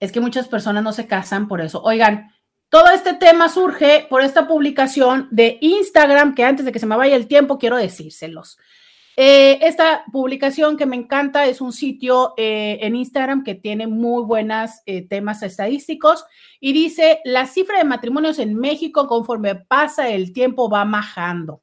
Es que muchas personas no se casan por eso. Oigan, todo este tema surge por esta publicación de Instagram, que antes de que se me vaya el tiempo, quiero decírselos. Eh, esta publicación que me encanta es un sitio eh, en Instagram que tiene muy buenos eh, temas estadísticos y dice, la cifra de matrimonios en México conforme pasa el tiempo va bajando.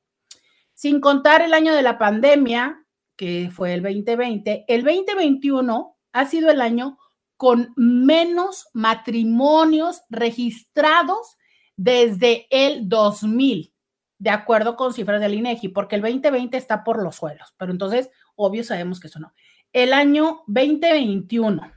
Sin contar el año de la pandemia, que fue el 2020, el 2021 ha sido el año con menos matrimonios registrados desde el 2000, de acuerdo con cifras del INEGI, porque el 2020 está por los suelos, pero entonces, obvio, sabemos que eso no. El año 2021.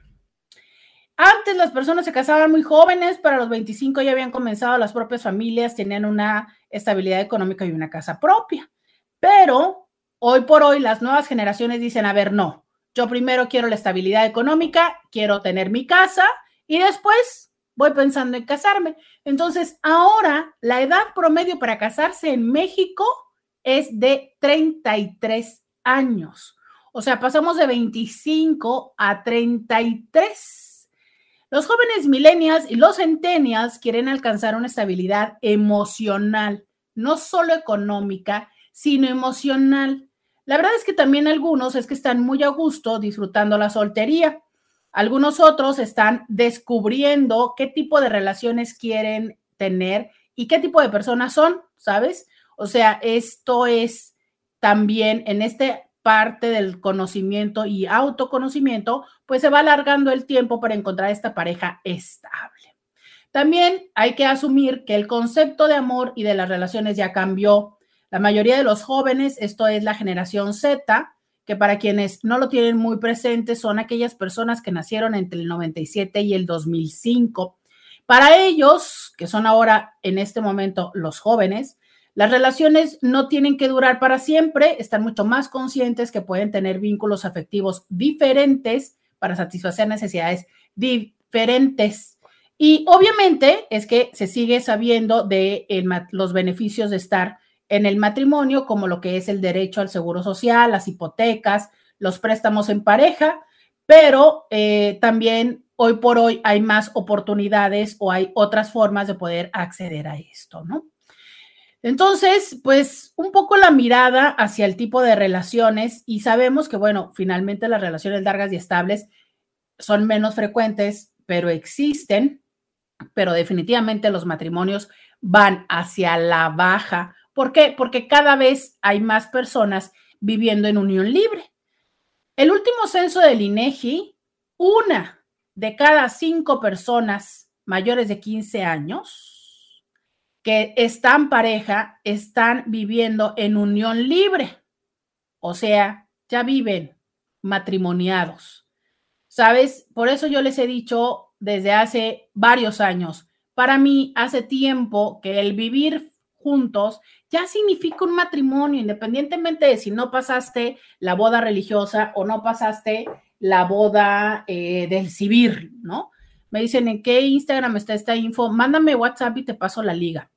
Antes las personas se casaban muy jóvenes, para los 25 ya habían comenzado las propias familias, tenían una estabilidad económica y una casa propia. Pero Hoy por hoy las nuevas generaciones dicen, a ver, no, yo primero quiero la estabilidad económica, quiero tener mi casa y después voy pensando en casarme. Entonces, ahora la edad promedio para casarse en México es de 33 años. O sea, pasamos de 25 a 33. Los jóvenes millennials y los centennials quieren alcanzar una estabilidad emocional, no solo económica, sino emocional. La verdad es que también algunos es que están muy a gusto disfrutando la soltería. Algunos otros están descubriendo qué tipo de relaciones quieren tener y qué tipo de personas son, ¿sabes? O sea, esto es también en esta parte del conocimiento y autoconocimiento, pues se va alargando el tiempo para encontrar esta pareja estable. También hay que asumir que el concepto de amor y de las relaciones ya cambió la mayoría de los jóvenes, esto es la generación Z, que para quienes no lo tienen muy presente son aquellas personas que nacieron entre el 97 y el 2005. Para ellos, que son ahora en este momento los jóvenes, las relaciones no tienen que durar para siempre, están mucho más conscientes que pueden tener vínculos afectivos diferentes para satisfacer necesidades diferentes. Y obviamente es que se sigue sabiendo de los beneficios de estar en el matrimonio, como lo que es el derecho al seguro social, las hipotecas, los préstamos en pareja, pero eh, también hoy por hoy hay más oportunidades o hay otras formas de poder acceder a esto, ¿no? Entonces, pues un poco la mirada hacia el tipo de relaciones y sabemos que, bueno, finalmente las relaciones largas y estables son menos frecuentes, pero existen, pero definitivamente los matrimonios van hacia la baja ¿Por qué? Porque cada vez hay más personas viviendo en unión libre. El último censo del INEGI, una de cada cinco personas mayores de 15 años que están pareja están viviendo en unión libre. O sea, ya viven matrimoniados. ¿Sabes? Por eso yo les he dicho desde hace varios años, para mí hace tiempo que el vivir juntos ya significa un matrimonio, independientemente de si no pasaste la boda religiosa o no pasaste la boda eh, del civil, ¿no? Me dicen, ¿en qué Instagram está esta info? Mándame WhatsApp y te paso la liga.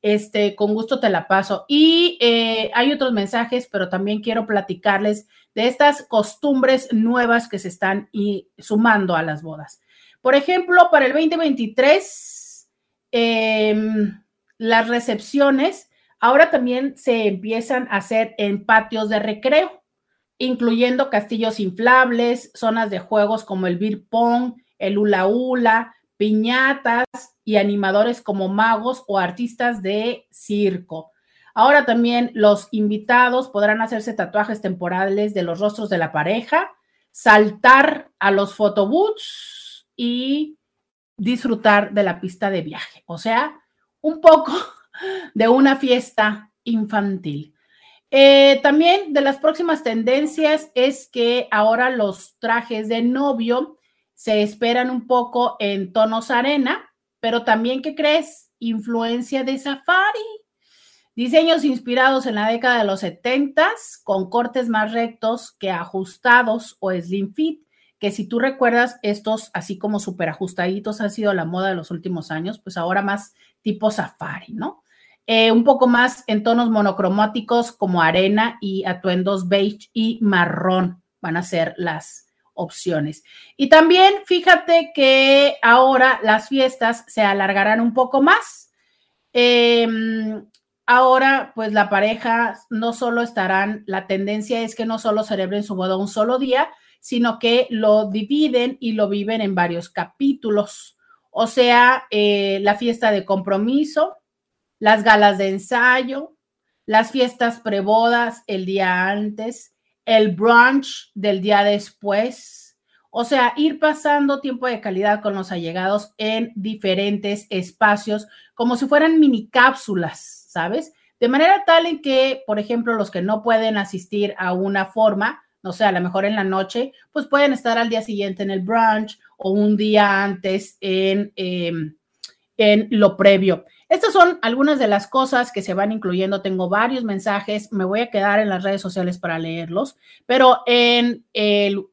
Este, con gusto te la paso. Y eh, hay otros mensajes, pero también quiero platicarles de estas costumbres nuevas que se están y sumando a las bodas. Por ejemplo, para el 2023, em, las recepciones ahora también se empiezan a hacer en patios de recreo, incluyendo castillos inflables, zonas de juegos como el beer pong, el hula hula, piñatas y animadores como magos o artistas de circo. Ahora también los invitados podrán hacerse tatuajes temporales de los rostros de la pareja, saltar a los photobooths y disfrutar de la pista de viaje. O sea, un poco de una fiesta infantil. Eh, también de las próximas tendencias es que ahora los trajes de novio se esperan un poco en tonos arena, pero también, ¿qué crees? Influencia de safari. Diseños inspirados en la década de los 70 con cortes más rectos que ajustados o slim fit, que si tú recuerdas, estos así como súper ajustaditos ha sido la moda de los últimos años, pues ahora más tipo safari, ¿no? Eh, un poco más en tonos monocromáticos como arena y atuendos beige y marrón van a ser las, opciones. Y también fíjate que ahora las fiestas se alargarán un poco más. Em, ahora, pues la pareja no solo estarán, la tendencia es que no solo celebren su boda un solo día, sino que lo dividen y lo viven en varios capítulos. O sea, eh, la fiesta de compromiso, las galas de ensayo, las fiestas prebodas el día antes, el brunch del día después. O sea, ir pasando tiempo de calidad con los allegados en diferentes espacios, como si fueran mini cápsulas, ¿sabes? De manera tal en que, por ejemplo, los que no pueden asistir a una forma, no sé, a lo mejor en la noche, pues pueden estar al día siguiente en el brunch o un día antes en, em, en lo previo. Estas son algunas de las cosas que se van incluyendo. Tengo varios mensajes, me voy a quedar en las redes sociales para leerlos, pero en, el,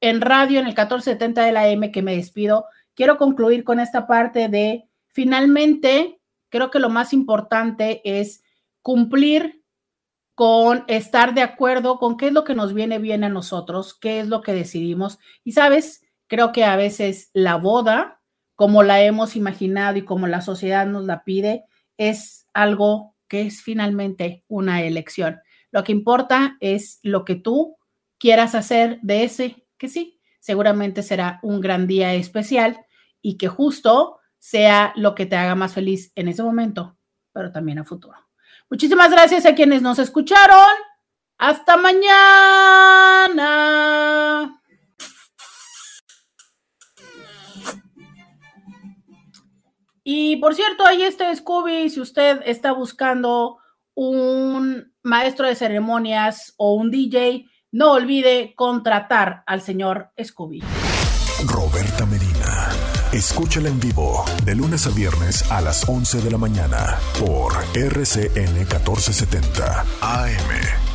en radio, en el 1470 de la M que me despido, quiero concluir con esta parte de, finalmente, creo que lo más importante es cumplir con estar de acuerdo con qué es lo que nos viene bien a nosotros, qué es lo que decidimos. Y sabes, creo que a veces la boda como la hemos imaginado y como la sociedad nos la pide, es algo que es finalmente una elección. Lo que importa es lo que tú quieras hacer de ese, que sí, seguramente será un gran día especial y que justo sea lo que te haga más feliz en ese momento, pero también a futuro. Muchísimas gracias a quienes nos escucharon. Hasta mañana. Y por cierto, ahí está Scooby, si usted está buscando un maestro de ceremonias o un DJ, no olvide contratar al señor Scooby. Roberta Medina. Escúchala en vivo de lunes a viernes a las 11 de la mañana por RCN 1470 AM.